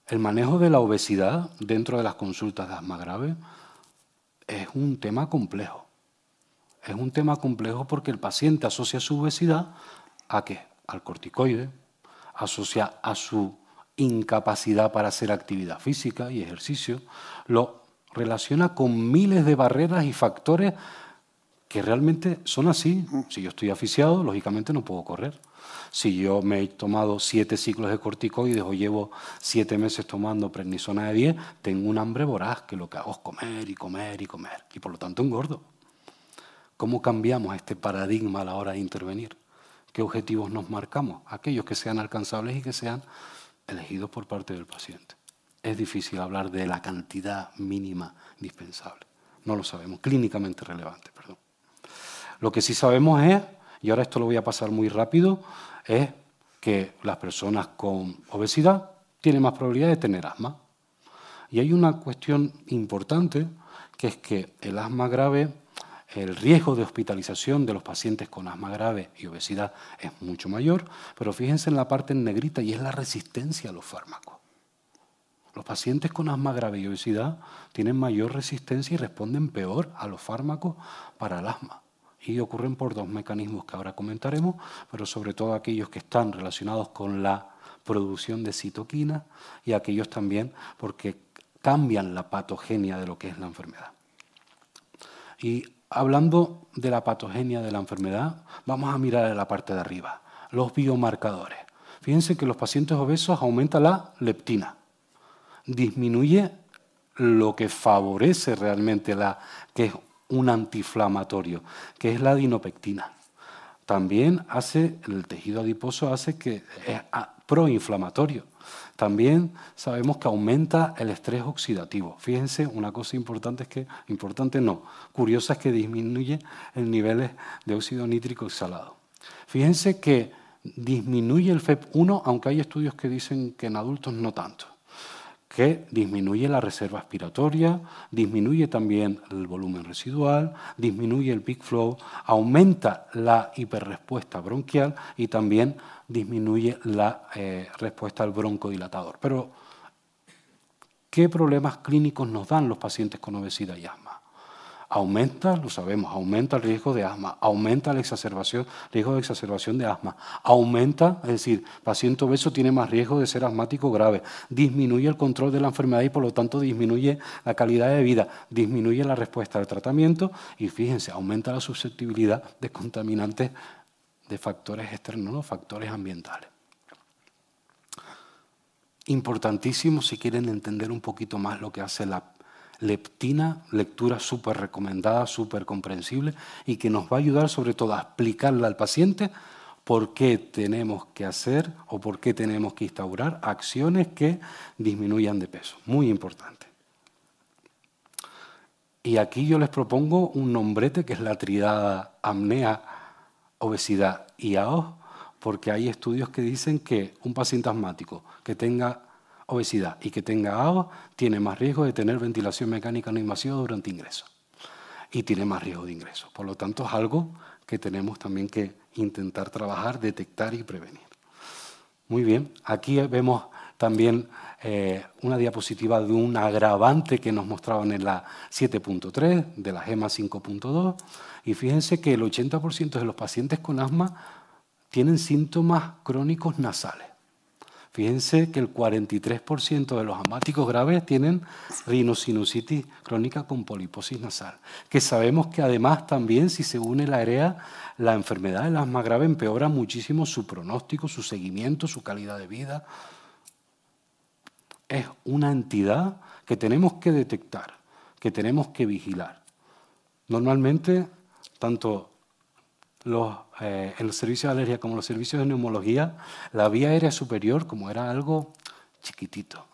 El manejo de la obesidad dentro de las consultas de asma grave es un tema complejo. Es un tema complejo porque el paciente asocia su obesidad a qué? Al corticoide, asocia a su incapacidad para hacer actividad física y ejercicio, lo relaciona con miles de barreras y factores que realmente son así. Si yo estoy aficiado, lógicamente no puedo correr. Si yo me he tomado siete ciclos de corticoides o llevo siete meses tomando prednisona de 10, tengo un hambre voraz que lo que hago es comer y comer y comer y por lo tanto engordo. ¿Cómo cambiamos este paradigma a la hora de intervenir? ¿Qué objetivos nos marcamos? Aquellos que sean alcanzables y que sean elegidos por parte del paciente. Es difícil hablar de la cantidad mínima indispensable. No lo sabemos, clínicamente relevante, perdón. Lo que sí sabemos es, y ahora esto lo voy a pasar muy rápido, es que las personas con obesidad tienen más probabilidad de tener asma. Y hay una cuestión importante, que es que el asma grave, el riesgo de hospitalización de los pacientes con asma grave y obesidad es mucho mayor, pero fíjense en la parte negrita y es la resistencia a los fármacos. Los pacientes con asma grave y obesidad tienen mayor resistencia y responden peor a los fármacos para el asma y ocurren por dos mecanismos que ahora comentaremos, pero sobre todo aquellos que están relacionados con la producción de citoquina y aquellos también porque cambian la patogenia de lo que es la enfermedad. Y hablando de la patogenia de la enfermedad, vamos a mirar a la parte de arriba, los biomarcadores. Fíjense que los pacientes obesos aumenta la leptina, disminuye lo que favorece realmente la, que es un antiinflamatorio, que es la dinopectina. También hace, el tejido adiposo hace que es proinflamatorio. También sabemos que aumenta el estrés oxidativo. Fíjense, una cosa importante es que, importante no, curiosa es que disminuye el nivel de óxido nítrico exhalado. Fíjense que disminuye el FEP1, aunque hay estudios que dicen que en adultos no tanto que disminuye la reserva aspiratoria, disminuye también el volumen residual, disminuye el peak flow, aumenta la hiperrespuesta bronquial y también disminuye la eh, respuesta al broncodilatador. Pero, ¿qué problemas clínicos nos dan los pacientes con obesidad y asma? aumenta, lo sabemos, aumenta el riesgo de asma, aumenta la riesgo de exacerbación de asma, aumenta, es decir, paciente obeso tiene más riesgo de ser asmático grave, disminuye el control de la enfermedad y por lo tanto disminuye la calidad de vida, disminuye la respuesta al tratamiento y fíjense, aumenta la susceptibilidad de contaminantes de factores externos, ¿no? factores ambientales. Importantísimo si quieren entender un poquito más lo que hace la leptina, lectura súper recomendada, súper comprensible y que nos va a ayudar sobre todo a explicarle al paciente por qué tenemos que hacer o por qué tenemos que instaurar acciones que disminuyan de peso. Muy importante. Y aquí yo les propongo un nombrete que es la tridada apnea, obesidad y AOS, porque hay estudios que dicen que un paciente asmático que tenga obesidad y que tenga agua tiene más riesgo de tener ventilación mecánica no invasiva durante ingreso y tiene más riesgo de ingreso. Por lo tanto, es algo que tenemos también que intentar trabajar, detectar y prevenir. Muy bien, aquí vemos también eh, una diapositiva de un agravante que nos mostraban en la 7.3, de la GEMA 5.2, y fíjense que el 80% de los pacientes con asma tienen síntomas crónicos nasales. Fíjense que el 43% de los asmáticos graves tienen rinosinusitis crónica con poliposis nasal, que sabemos que además también si se une la área, la enfermedad del asma grave empeora muchísimo su pronóstico, su seguimiento, su calidad de vida. Es una entidad que tenemos que detectar, que tenemos que vigilar. Normalmente, tanto eh, en los servicios de alergia como los servicios de neumología, la vía aérea superior, como era algo chiquitito,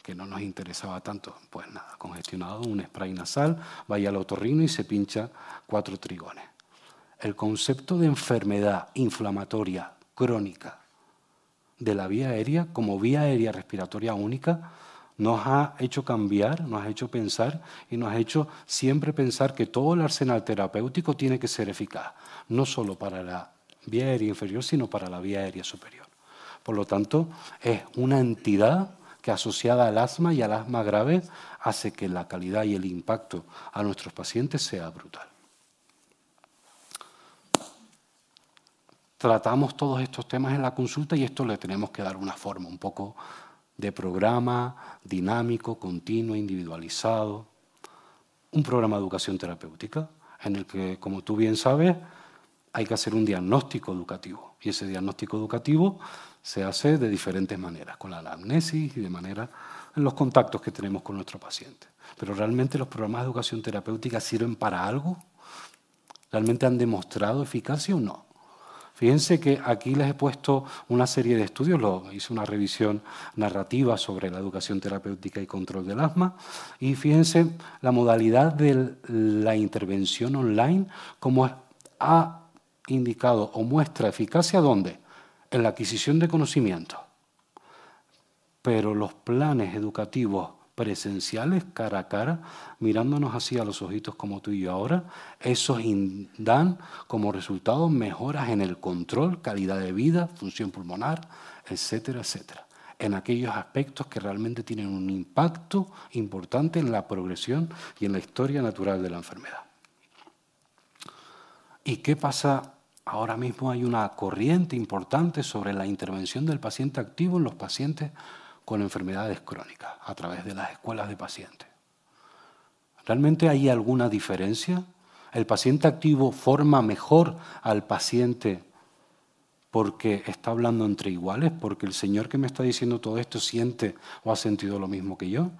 que no nos interesaba tanto, pues nada, congestionado, un spray nasal, vaya al otorrino y se pincha cuatro trigones. El concepto de enfermedad inflamatoria crónica de la vía aérea como vía aérea respiratoria única nos ha hecho cambiar, nos ha hecho pensar y nos ha hecho siempre pensar que todo el arsenal terapéutico tiene que ser eficaz, no solo para la vía aérea inferior, sino para la vía aérea superior. Por lo tanto, es una entidad que asociada al asma y al asma grave hace que la calidad y el impacto a nuestros pacientes sea brutal. Tratamos todos estos temas en la consulta y esto le tenemos que dar una forma un poco de programa dinámico, continuo, individualizado, un programa de educación terapéutica. en el que, como tú bien sabes, hay que hacer un diagnóstico educativo. Y ese diagnóstico educativo se hace de diferentes maneras, con la anamnesis y de manera en los contactos que tenemos con nuestro paciente. Pero realmente los programas de educación terapéutica sirven para algo? ¿Realmente han demostrado eficacia o no? Fíjense que aquí les he puesto una serie de estudios, lo, hice una revisión narrativa sobre la educación terapéutica y control del asma, y fíjense la modalidad de la intervención online, como ha indicado o muestra eficacia, ¿dónde? En la adquisición de conocimiento. Pero los planes educativos presenciales, cara a cara, mirándonos así a los ojitos como tú y yo ahora, esos dan como resultado mejoras en el control, calidad de vida, función pulmonar, etcétera, etcétera. En aquellos aspectos que realmente tienen un impacto importante en la progresión y en la historia natural de la enfermedad. ¿Y qué pasa? Ahora mismo hay una corriente importante sobre la intervención del paciente activo en los pacientes con enfermedades crónicas a través de las escuelas de pacientes. ¿Realmente hay alguna diferencia? ¿El paciente activo forma mejor al paciente porque está hablando entre iguales? ¿Porque el señor que me está diciendo todo esto siente o ha sentido lo mismo que yo?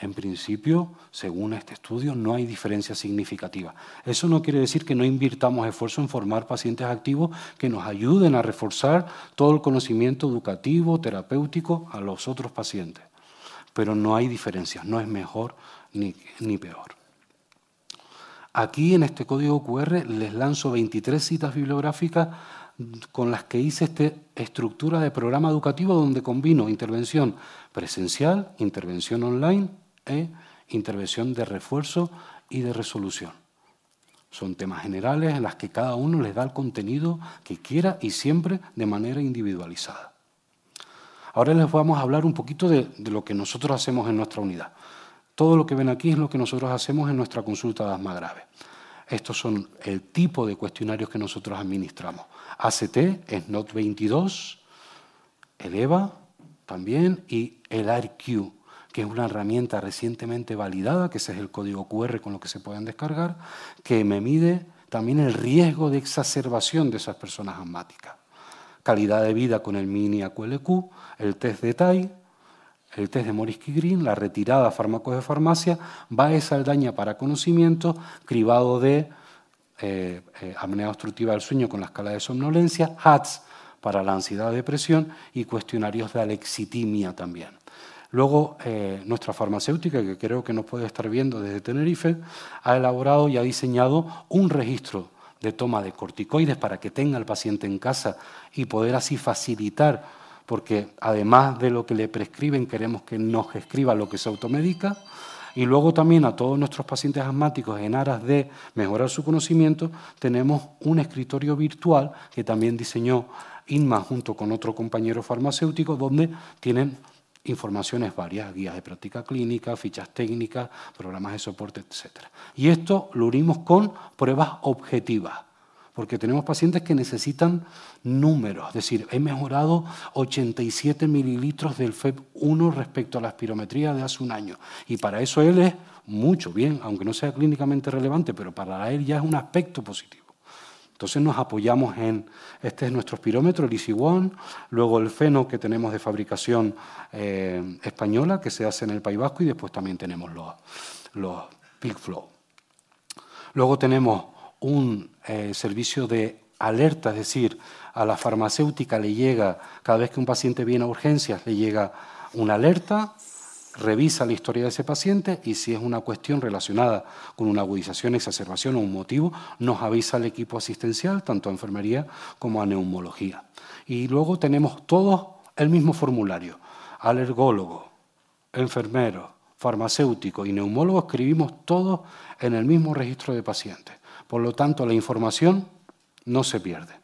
En principio, según este estudio, no hay diferencia significativa. Eso no quiere decir que no invirtamos esfuerzo en formar pacientes activos que nos ayuden a reforzar todo el conocimiento educativo, terapéutico a los otros pacientes. Pero no hay diferencias, no es mejor ni, ni peor. Aquí en este código QR les lanzo 23 citas bibliográficas con las que hice esta estructura de programa educativo donde combino intervención presencial, intervención online e intervención de refuerzo y de resolución. Son temas generales en las que cada uno les da el contenido que quiera y siempre de manera individualizada. Ahora les vamos a hablar un poquito de, lo que nosotros hacemos en nuestra unidad. Todo lo que ven aquí es lo que nosotros hacemos en nuestra consulta de asma grave. Estos son el tipo de cuestionarios que nosotros administramos. ACT, SNOT 22, el EVA también y el ARQ, que es una herramienta recientemente validada, que ese es el código QR con lo que se pueden descargar, que me mide también el riesgo de exacerbación de esas personas asmáticas. Calidad de vida con el mini AQLQ, el test de TAI, el test de Morisky Green, la retirada fármacos de farmacia, va Saldaña para conocimiento, cribado de eh, eh, apnea obstructiva del sueño con la escala de somnolencia, HATS para la ansiedad depresión y cuestionarios de alexitimia también. Luego, eh, nuestra farmacéutica, que creo que nos puede estar viendo desde Tenerife, ha elaborado y ha diseñado un registro de toma de corticoides para que tenga el paciente en casa y poder así facilitar, porque además de lo que le prescriben, queremos que nos escriba lo que se automedica. Y luego también a todos nuestros pacientes asmáticos, en aras de mejorar su conocimiento, tenemos un escritorio virtual que también diseñó INMA junto con otro compañero farmacéutico, donde tienen informaciones varias, guías de práctica clínica, fichas técnicas, programas de soporte, etc. Y esto lo unimos con pruebas objetivas, porque tenemos pacientes que necesitan números, es decir, he mejorado 87 mililitros del FEP1 respecto a la espirometría de hace un año, y para eso él es mucho bien, aunque no sea clínicamente relevante, pero para él ya es un aspecto positivo. Entonces nos apoyamos en, este es nuestro espirómetro, el One, luego el feno que tenemos de fabricación eh, española, que se hace en el País Vasco, y después también tenemos los, los Flow. Luego tenemos un eh, servicio de alerta, es decir, a la farmacéutica le llega, cada vez que un paciente viene a urgencias, le llega una alerta, revisa la historia de ese paciente y si es una cuestión relacionada con una agudización, exacerbación o un motivo, nos avisa al equipo asistencial, tanto a enfermería como a neumología. Y luego tenemos todos el mismo formulario. Alergólogo, enfermero, farmacéutico y neumólogo escribimos todos en el mismo registro de pacientes. Por lo tanto, la información no se pierde,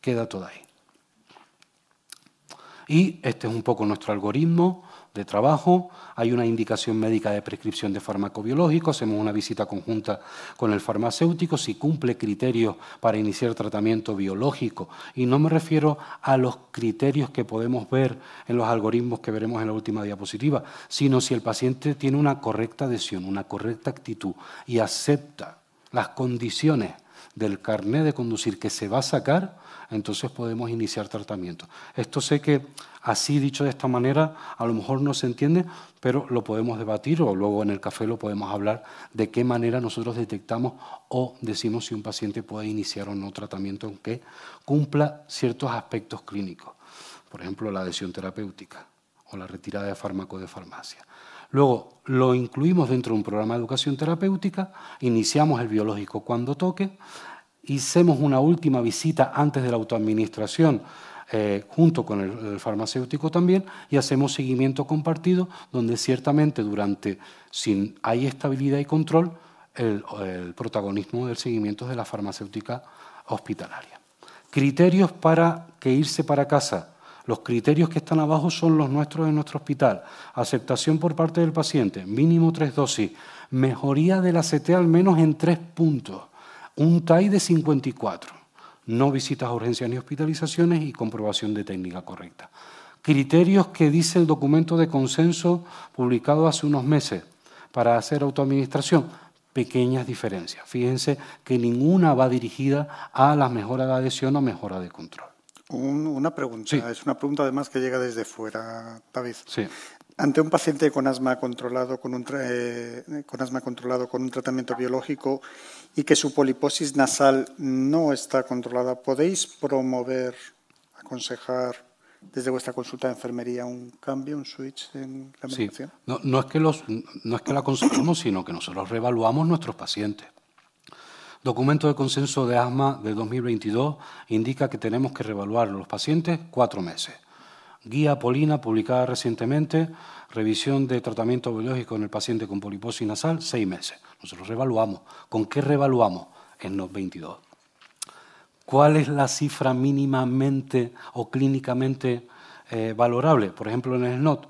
queda toda ahí. Y este es un poco nuestro algoritmo de trabajo, hay una indicación médica de prescripción de fármaco biológico, hacemos una visita conjunta con el farmacéutico si cumple criterios para iniciar tratamiento biológico. Y no me refiero a los criterios que podemos ver en los algoritmos que veremos en la última diapositiva, sino si el paciente tiene una correcta adhesión, una correcta actitud y acepta las condiciones del carné de conducir que se va a sacar, entonces podemos iniciar tratamiento. Esto sé que así dicho de esta manera a lo mejor no se entiende, pero lo podemos debatir o luego en el café lo podemos hablar de qué manera nosotros detectamos o decimos si un paciente puede iniciar o no tratamiento aunque cumpla ciertos aspectos clínicos, por ejemplo la adhesión terapéutica o la retirada de fármaco de farmacia. Luego lo incluimos dentro de un programa de educación terapéutica, iniciamos el biológico cuando toque, hicimos una última visita antes de la autoadministración eh, junto con el, farmacéutico también y hacemos seguimiento compartido donde ciertamente durante, si hay estabilidad y control, el, el protagonismo del seguimiento de la farmacéutica hospitalaria. Criterios para que irse para casa. Los criterios que están abajo son los nuestros en nuestro hospital. Aceptación por parte del paciente, mínimo tres dosis. Mejoría de la CT al menos en tres puntos. Un TAI de 54. No visitas a urgencias ni hospitalizaciones y comprobación de técnica correcta. Criterios que dice el documento de consenso publicado hace unos meses para hacer autoadministración. Pequeñas diferencias. Fíjense que ninguna va dirigida a la mejora de adhesión o mejora de control una pregunta, es una pregunta además que llega desde fuera, David. Sí. Ante un paciente con asma controlado con un, eh, con asma controlado con un tratamiento biológico y que su poliposis nasal no está controlada, ¿podéis promover, aconsejar desde vuestra consulta de enfermería un cambio, un switch en la medicación? Sí. No, no, es que los, no es que la aconsejemos, sino que nosotros reevaluamos nuestros pacientes. Documento de consenso de asma de 2022 indica que tenemos que reevaluar a los pacientes cuatro meses. Guía Polina, publicada recientemente, revisión de tratamiento biológico en el paciente con poliposis nasal, seis meses. Nosotros reevaluamos. ¿Con qué reevaluamos? En los 22. ¿Cuál es la cifra mínimamente o clínicamente eh, valorable? Por ejemplo, en el SNOT,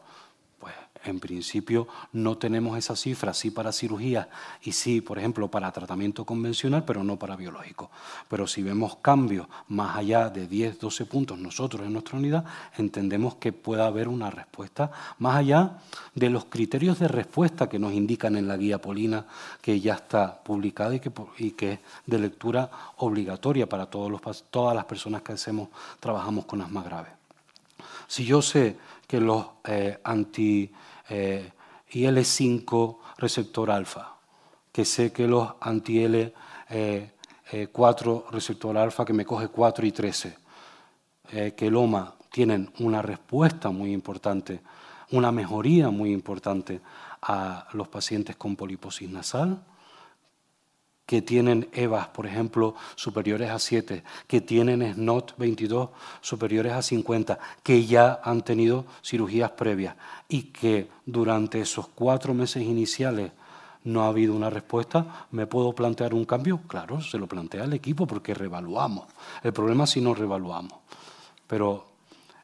en principio no tenemos esa cifra, sí para cirugía y sí, por ejemplo, para tratamiento convencional, pero no para biológico. Pero si vemos cambios más allá de 10, 12 puntos nosotros en nuestra unidad, entendemos que puede haber una respuesta más allá de los criterios de respuesta que nos indican en la guía Polina, que ya está publicada y que, es de lectura obligatoria para todas las personas que hacemos, trabajamos con asma grave. Si yo sé que los eh, anti eh, IL5 receptor alfa, que sé que los anti-L4 eh, eh, receptor alfa, que me coge 4 y 13, que el OMA tienen una respuesta muy importante, una mejoría muy importante a los pacientes con poliposis nasal, que tienen EVAs, por ejemplo, superiores a 7, que tienen SNOT 22 superiores a 50, que ya han tenido cirugías previas y que durante esos cuatro meses iniciales no ha habido una respuesta, ¿me puedo plantear un cambio? Claro, se lo plantea el equipo porque revaluamos. El problema es si no revaluamos. Pero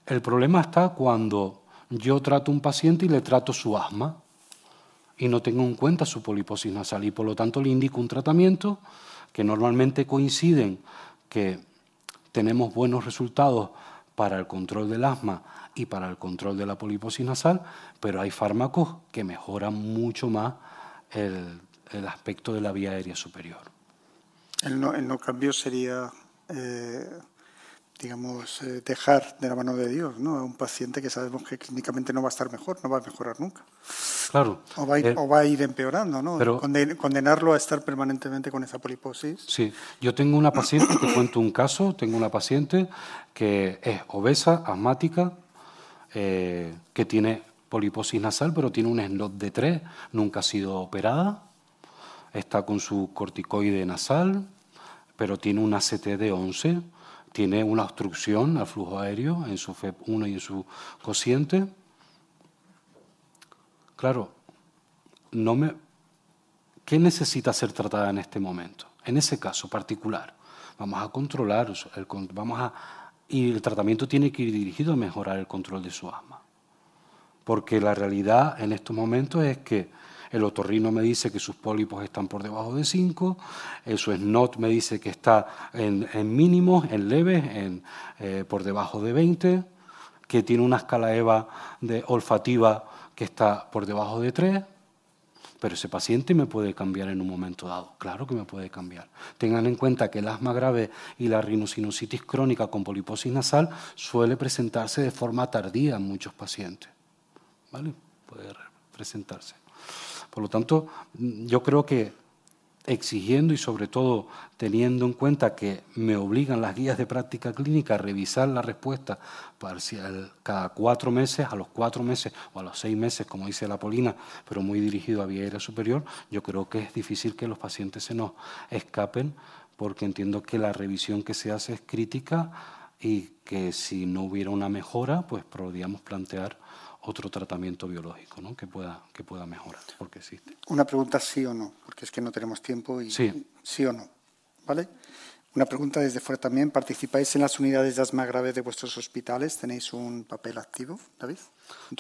el problema está cuando yo trato a un paciente y le trato su asma y no tengo en cuenta su poliposis nasal y por lo tanto le indico un tratamiento que normalmente coinciden que tenemos buenos resultados para el control del asma y para el control de la poliposis nasal, pero hay fármacos que mejoran mucho más el, aspecto de la vía aérea superior. El no, cambio sería eh, digamos, eh, dejar de la mano de Dios ¿no? a un paciente que sabemos que clínicamente no va a estar mejor, no va a mejorar nunca. Claro. O va a ir, eh, o va a ir empeorando, ¿no? Pero, condenarlo a estar permanentemente con esa poliposis. Sí, yo tengo una paciente, te cuento un caso, tengo una paciente que es obesa, asmática, eh, que tiene poliposis nasal, pero tiene un SNOT de 3, nunca ha sido operada, está con su corticoide nasal, pero tiene una CT de 11 tiene una obstrucción al flujo aéreo en su FEP1 y en su cociente. Claro, no me, ¿qué necesita ser tratada en este momento? En ese caso particular, vamos a controlar, el, vamos a, y el tratamiento tiene que ir dirigido a mejorar el control de su asma. Porque la realidad en estos momentos es que el otorrino me dice que sus pólipos están por debajo de 5, el SNOT me dice que está en, mínimos, en leves, en, eh, por debajo de 20, que tiene una escala EVA de olfativa que está por debajo de 3. Pero ese paciente me puede cambiar en un momento dado, claro que me puede cambiar. Tengan en cuenta que el asma grave y la rinosinusitis crónica con poliposis nasal suele presentarse de forma tardía en muchos pacientes. ¿Vale? Puede presentarse. Por lo tanto, yo creo que exigiendo y sobre todo teniendo en cuenta que me obligan las guías de práctica clínica a revisar la respuesta parcial cada cuatro meses, a los cuatro meses o a los seis meses, como dice la Polina, pero muy dirigido a vía aérea superior, yo creo que es difícil que los pacientes se nos escapen porque entiendo que la revisión que se hace es crítica y que si no hubiera una mejora, pues podríamos plantear otro tratamiento biológico ¿no? que, pueda, que pueda mejorar, porque existe. Una pregunta sí o no, porque es que no tenemos tiempo y sí, sí o no. ¿Vale? Una pregunta desde fuera también. ¿Participáis en las unidades de asma grave de vuestros hospitales? ¿Tenéis un papel activo, David?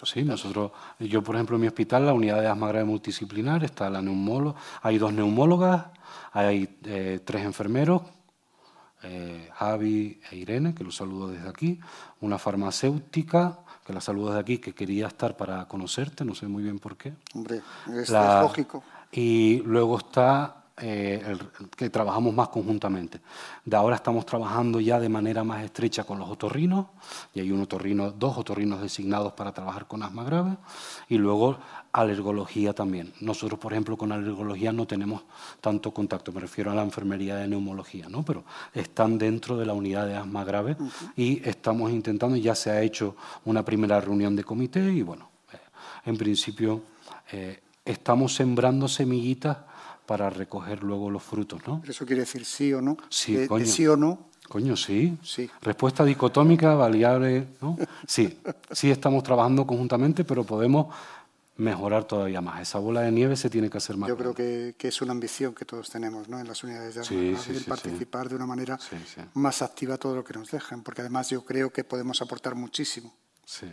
Sí, nosotros, yo por ejemplo en mi hospital, la unidad de asma grave multidisciplinar, está la neumóloga, hay dos neumólogas, hay eh, tres enfermeros, eh, Javi e Irene, que los saludo desde aquí, una farmacéutica, que la saludo desde aquí, que quería estar para conocerte, no sé muy bien por qué. Hombre, es lógico. Y luego está eh, que trabajamos más conjuntamente. De ahora estamos trabajando ya de manera más estrecha con los otorrinos, y hay un otorrino, dos otorrinos designados para trabajar con asma grave, y luego alergología también. Nosotros, por ejemplo, con alergología no tenemos tanto contacto, me refiero a la enfermería de neumología, ¿no? pero están dentro de la unidad de asma grave y estamos intentando, ya se ha hecho una primera reunión de comité y bueno, eh, en principio eh, estamos sembrando semillitas para recoger luego los frutos, ¿no? Eso quiere decir sí o no. Sí, coño. sí o no. Coño, sí. sí. Respuesta dicotómica, variable, ¿no? Sí, sí estamos trabajando conjuntamente, pero podemos mejorar todavía más. Esa bola de nieve se tiene que hacer más. Yo creo que, es una ambición que todos tenemos ¿no? en las unidades de sí, sí, participar de una manera más activa todo lo que nos dejen, porque además yo creo que podemos aportar muchísimo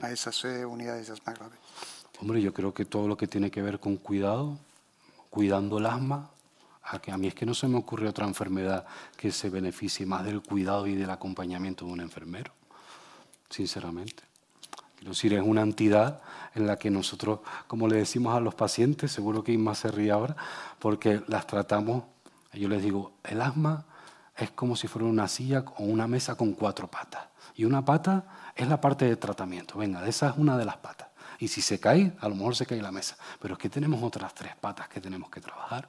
a esas eh, unidades de asma grave. Hombre, yo creo que todo lo que tiene que ver con cuidado, cuidando el asma, a, que a mí es que no se me ocurre otra enfermedad que se beneficie más del cuidado y del acompañamiento de un enfermero, sinceramente. Quiero decir, es una entidad en la que nosotros, como le decimos a los pacientes, seguro que Inma se ríe ahora, porque las tratamos, yo les digo, el asma es como si fuera una silla o una mesa con cuatro patas. Y una pata es la parte de tratamiento. Venga, esa es una de las patas. Y si se cae, a lo mejor se cae la mesa. Pero es que tenemos otras tres patas que tenemos que trabajar.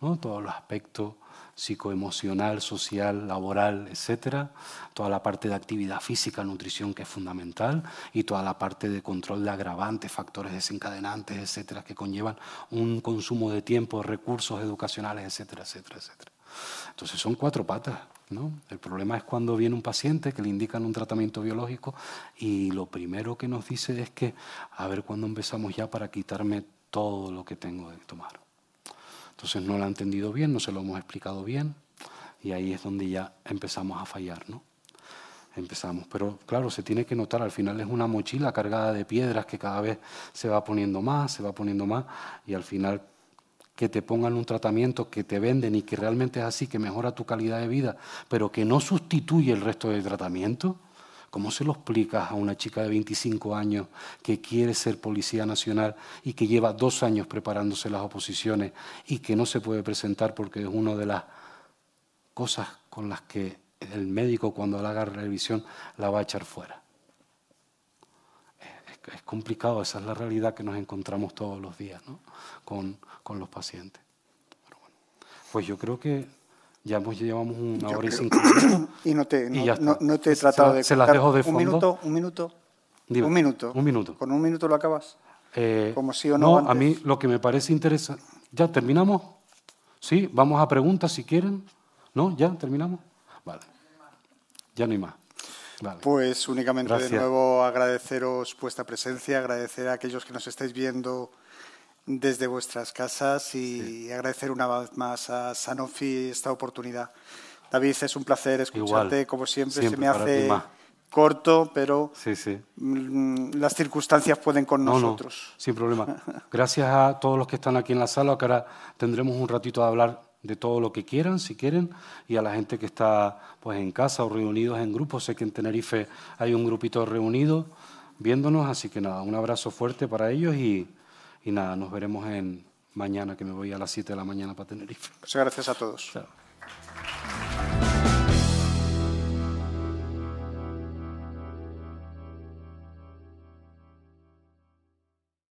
¿no? Todos los aspectos psicoemocional, social, laboral, etcétera, toda la parte de actividad física, nutrición que es fundamental y toda la parte de control de agravantes, factores desencadenantes, etcétera, que conllevan un consumo de tiempo, recursos educacionales, etcétera, etcétera, etcétera. Entonces son cuatro patas el problema es cuando viene un paciente que le indican un tratamiento biológico y lo primero que nos dice es que a ver cuándo empezamos ya para quitarme todo lo que tengo de tomar. Entonces no lo ha entendido bien, no se lo hemos explicado bien y ahí es donde ya empezamos a fallar, ¿no? Empezamos, pero claro, se tiene que notar, al final es una mochila cargada de piedras que cada vez se va poniendo más, se va poniendo más y al final que te pongan un tratamiento que te venden y que realmente es así, que mejora tu calidad de vida, pero que no sustituye el resto del tratamiento, ¿cómo se lo explicas a una chica de 25 años que quiere ser policía nacional y que lleva dos años preparándose las oposiciones y que no se puede presentar porque es una de las cosas con las que el médico cuando le haga revisión la va a echar fuera? es complicado, esa es la realidad que nos encontramos todos los días ¿no? con, con, los pacientes. pues yo creo que ya hemos, llevamos una hora y cinco minutos. y no te, no, no, te he tratado de... Se las dejo de fondo. Un minuto, un minuto. un minuto. Un minuto. ¿Con un minuto lo acabas? Eh, Como sí o no. No, a mí lo que me parece interesante... ¿Ya terminamos? ¿Sí? ¿Vamos a preguntas si quieren? ¿No? ¿Ya terminamos? Vale. Ya no hay más. Pues únicamente de nuevo agradeceros vuestra presencia, agradecer a aquellos que nos estáis viendo desde vuestras casas y agradecer una vez más a Sanofi esta oportunidad. David, es un placer escucharte, como siempre, se me hace corto, pero mm, las circunstancias pueden con nosotros. sin problema. Gracias a todos los que están aquí en la sala, que ahora tendremos un ratito de hablar de todo lo que quieran, si quieren, y a la gente que está pues en casa o reunidos en grupos. Sé que en Tenerife hay un grupito reunido viéndonos, así que nada, un abrazo fuerte para ellos y, y nada, nos veremos en mañana que me voy a las 7 de la mañana para Tenerife. Muchas gracias a todos. Chao.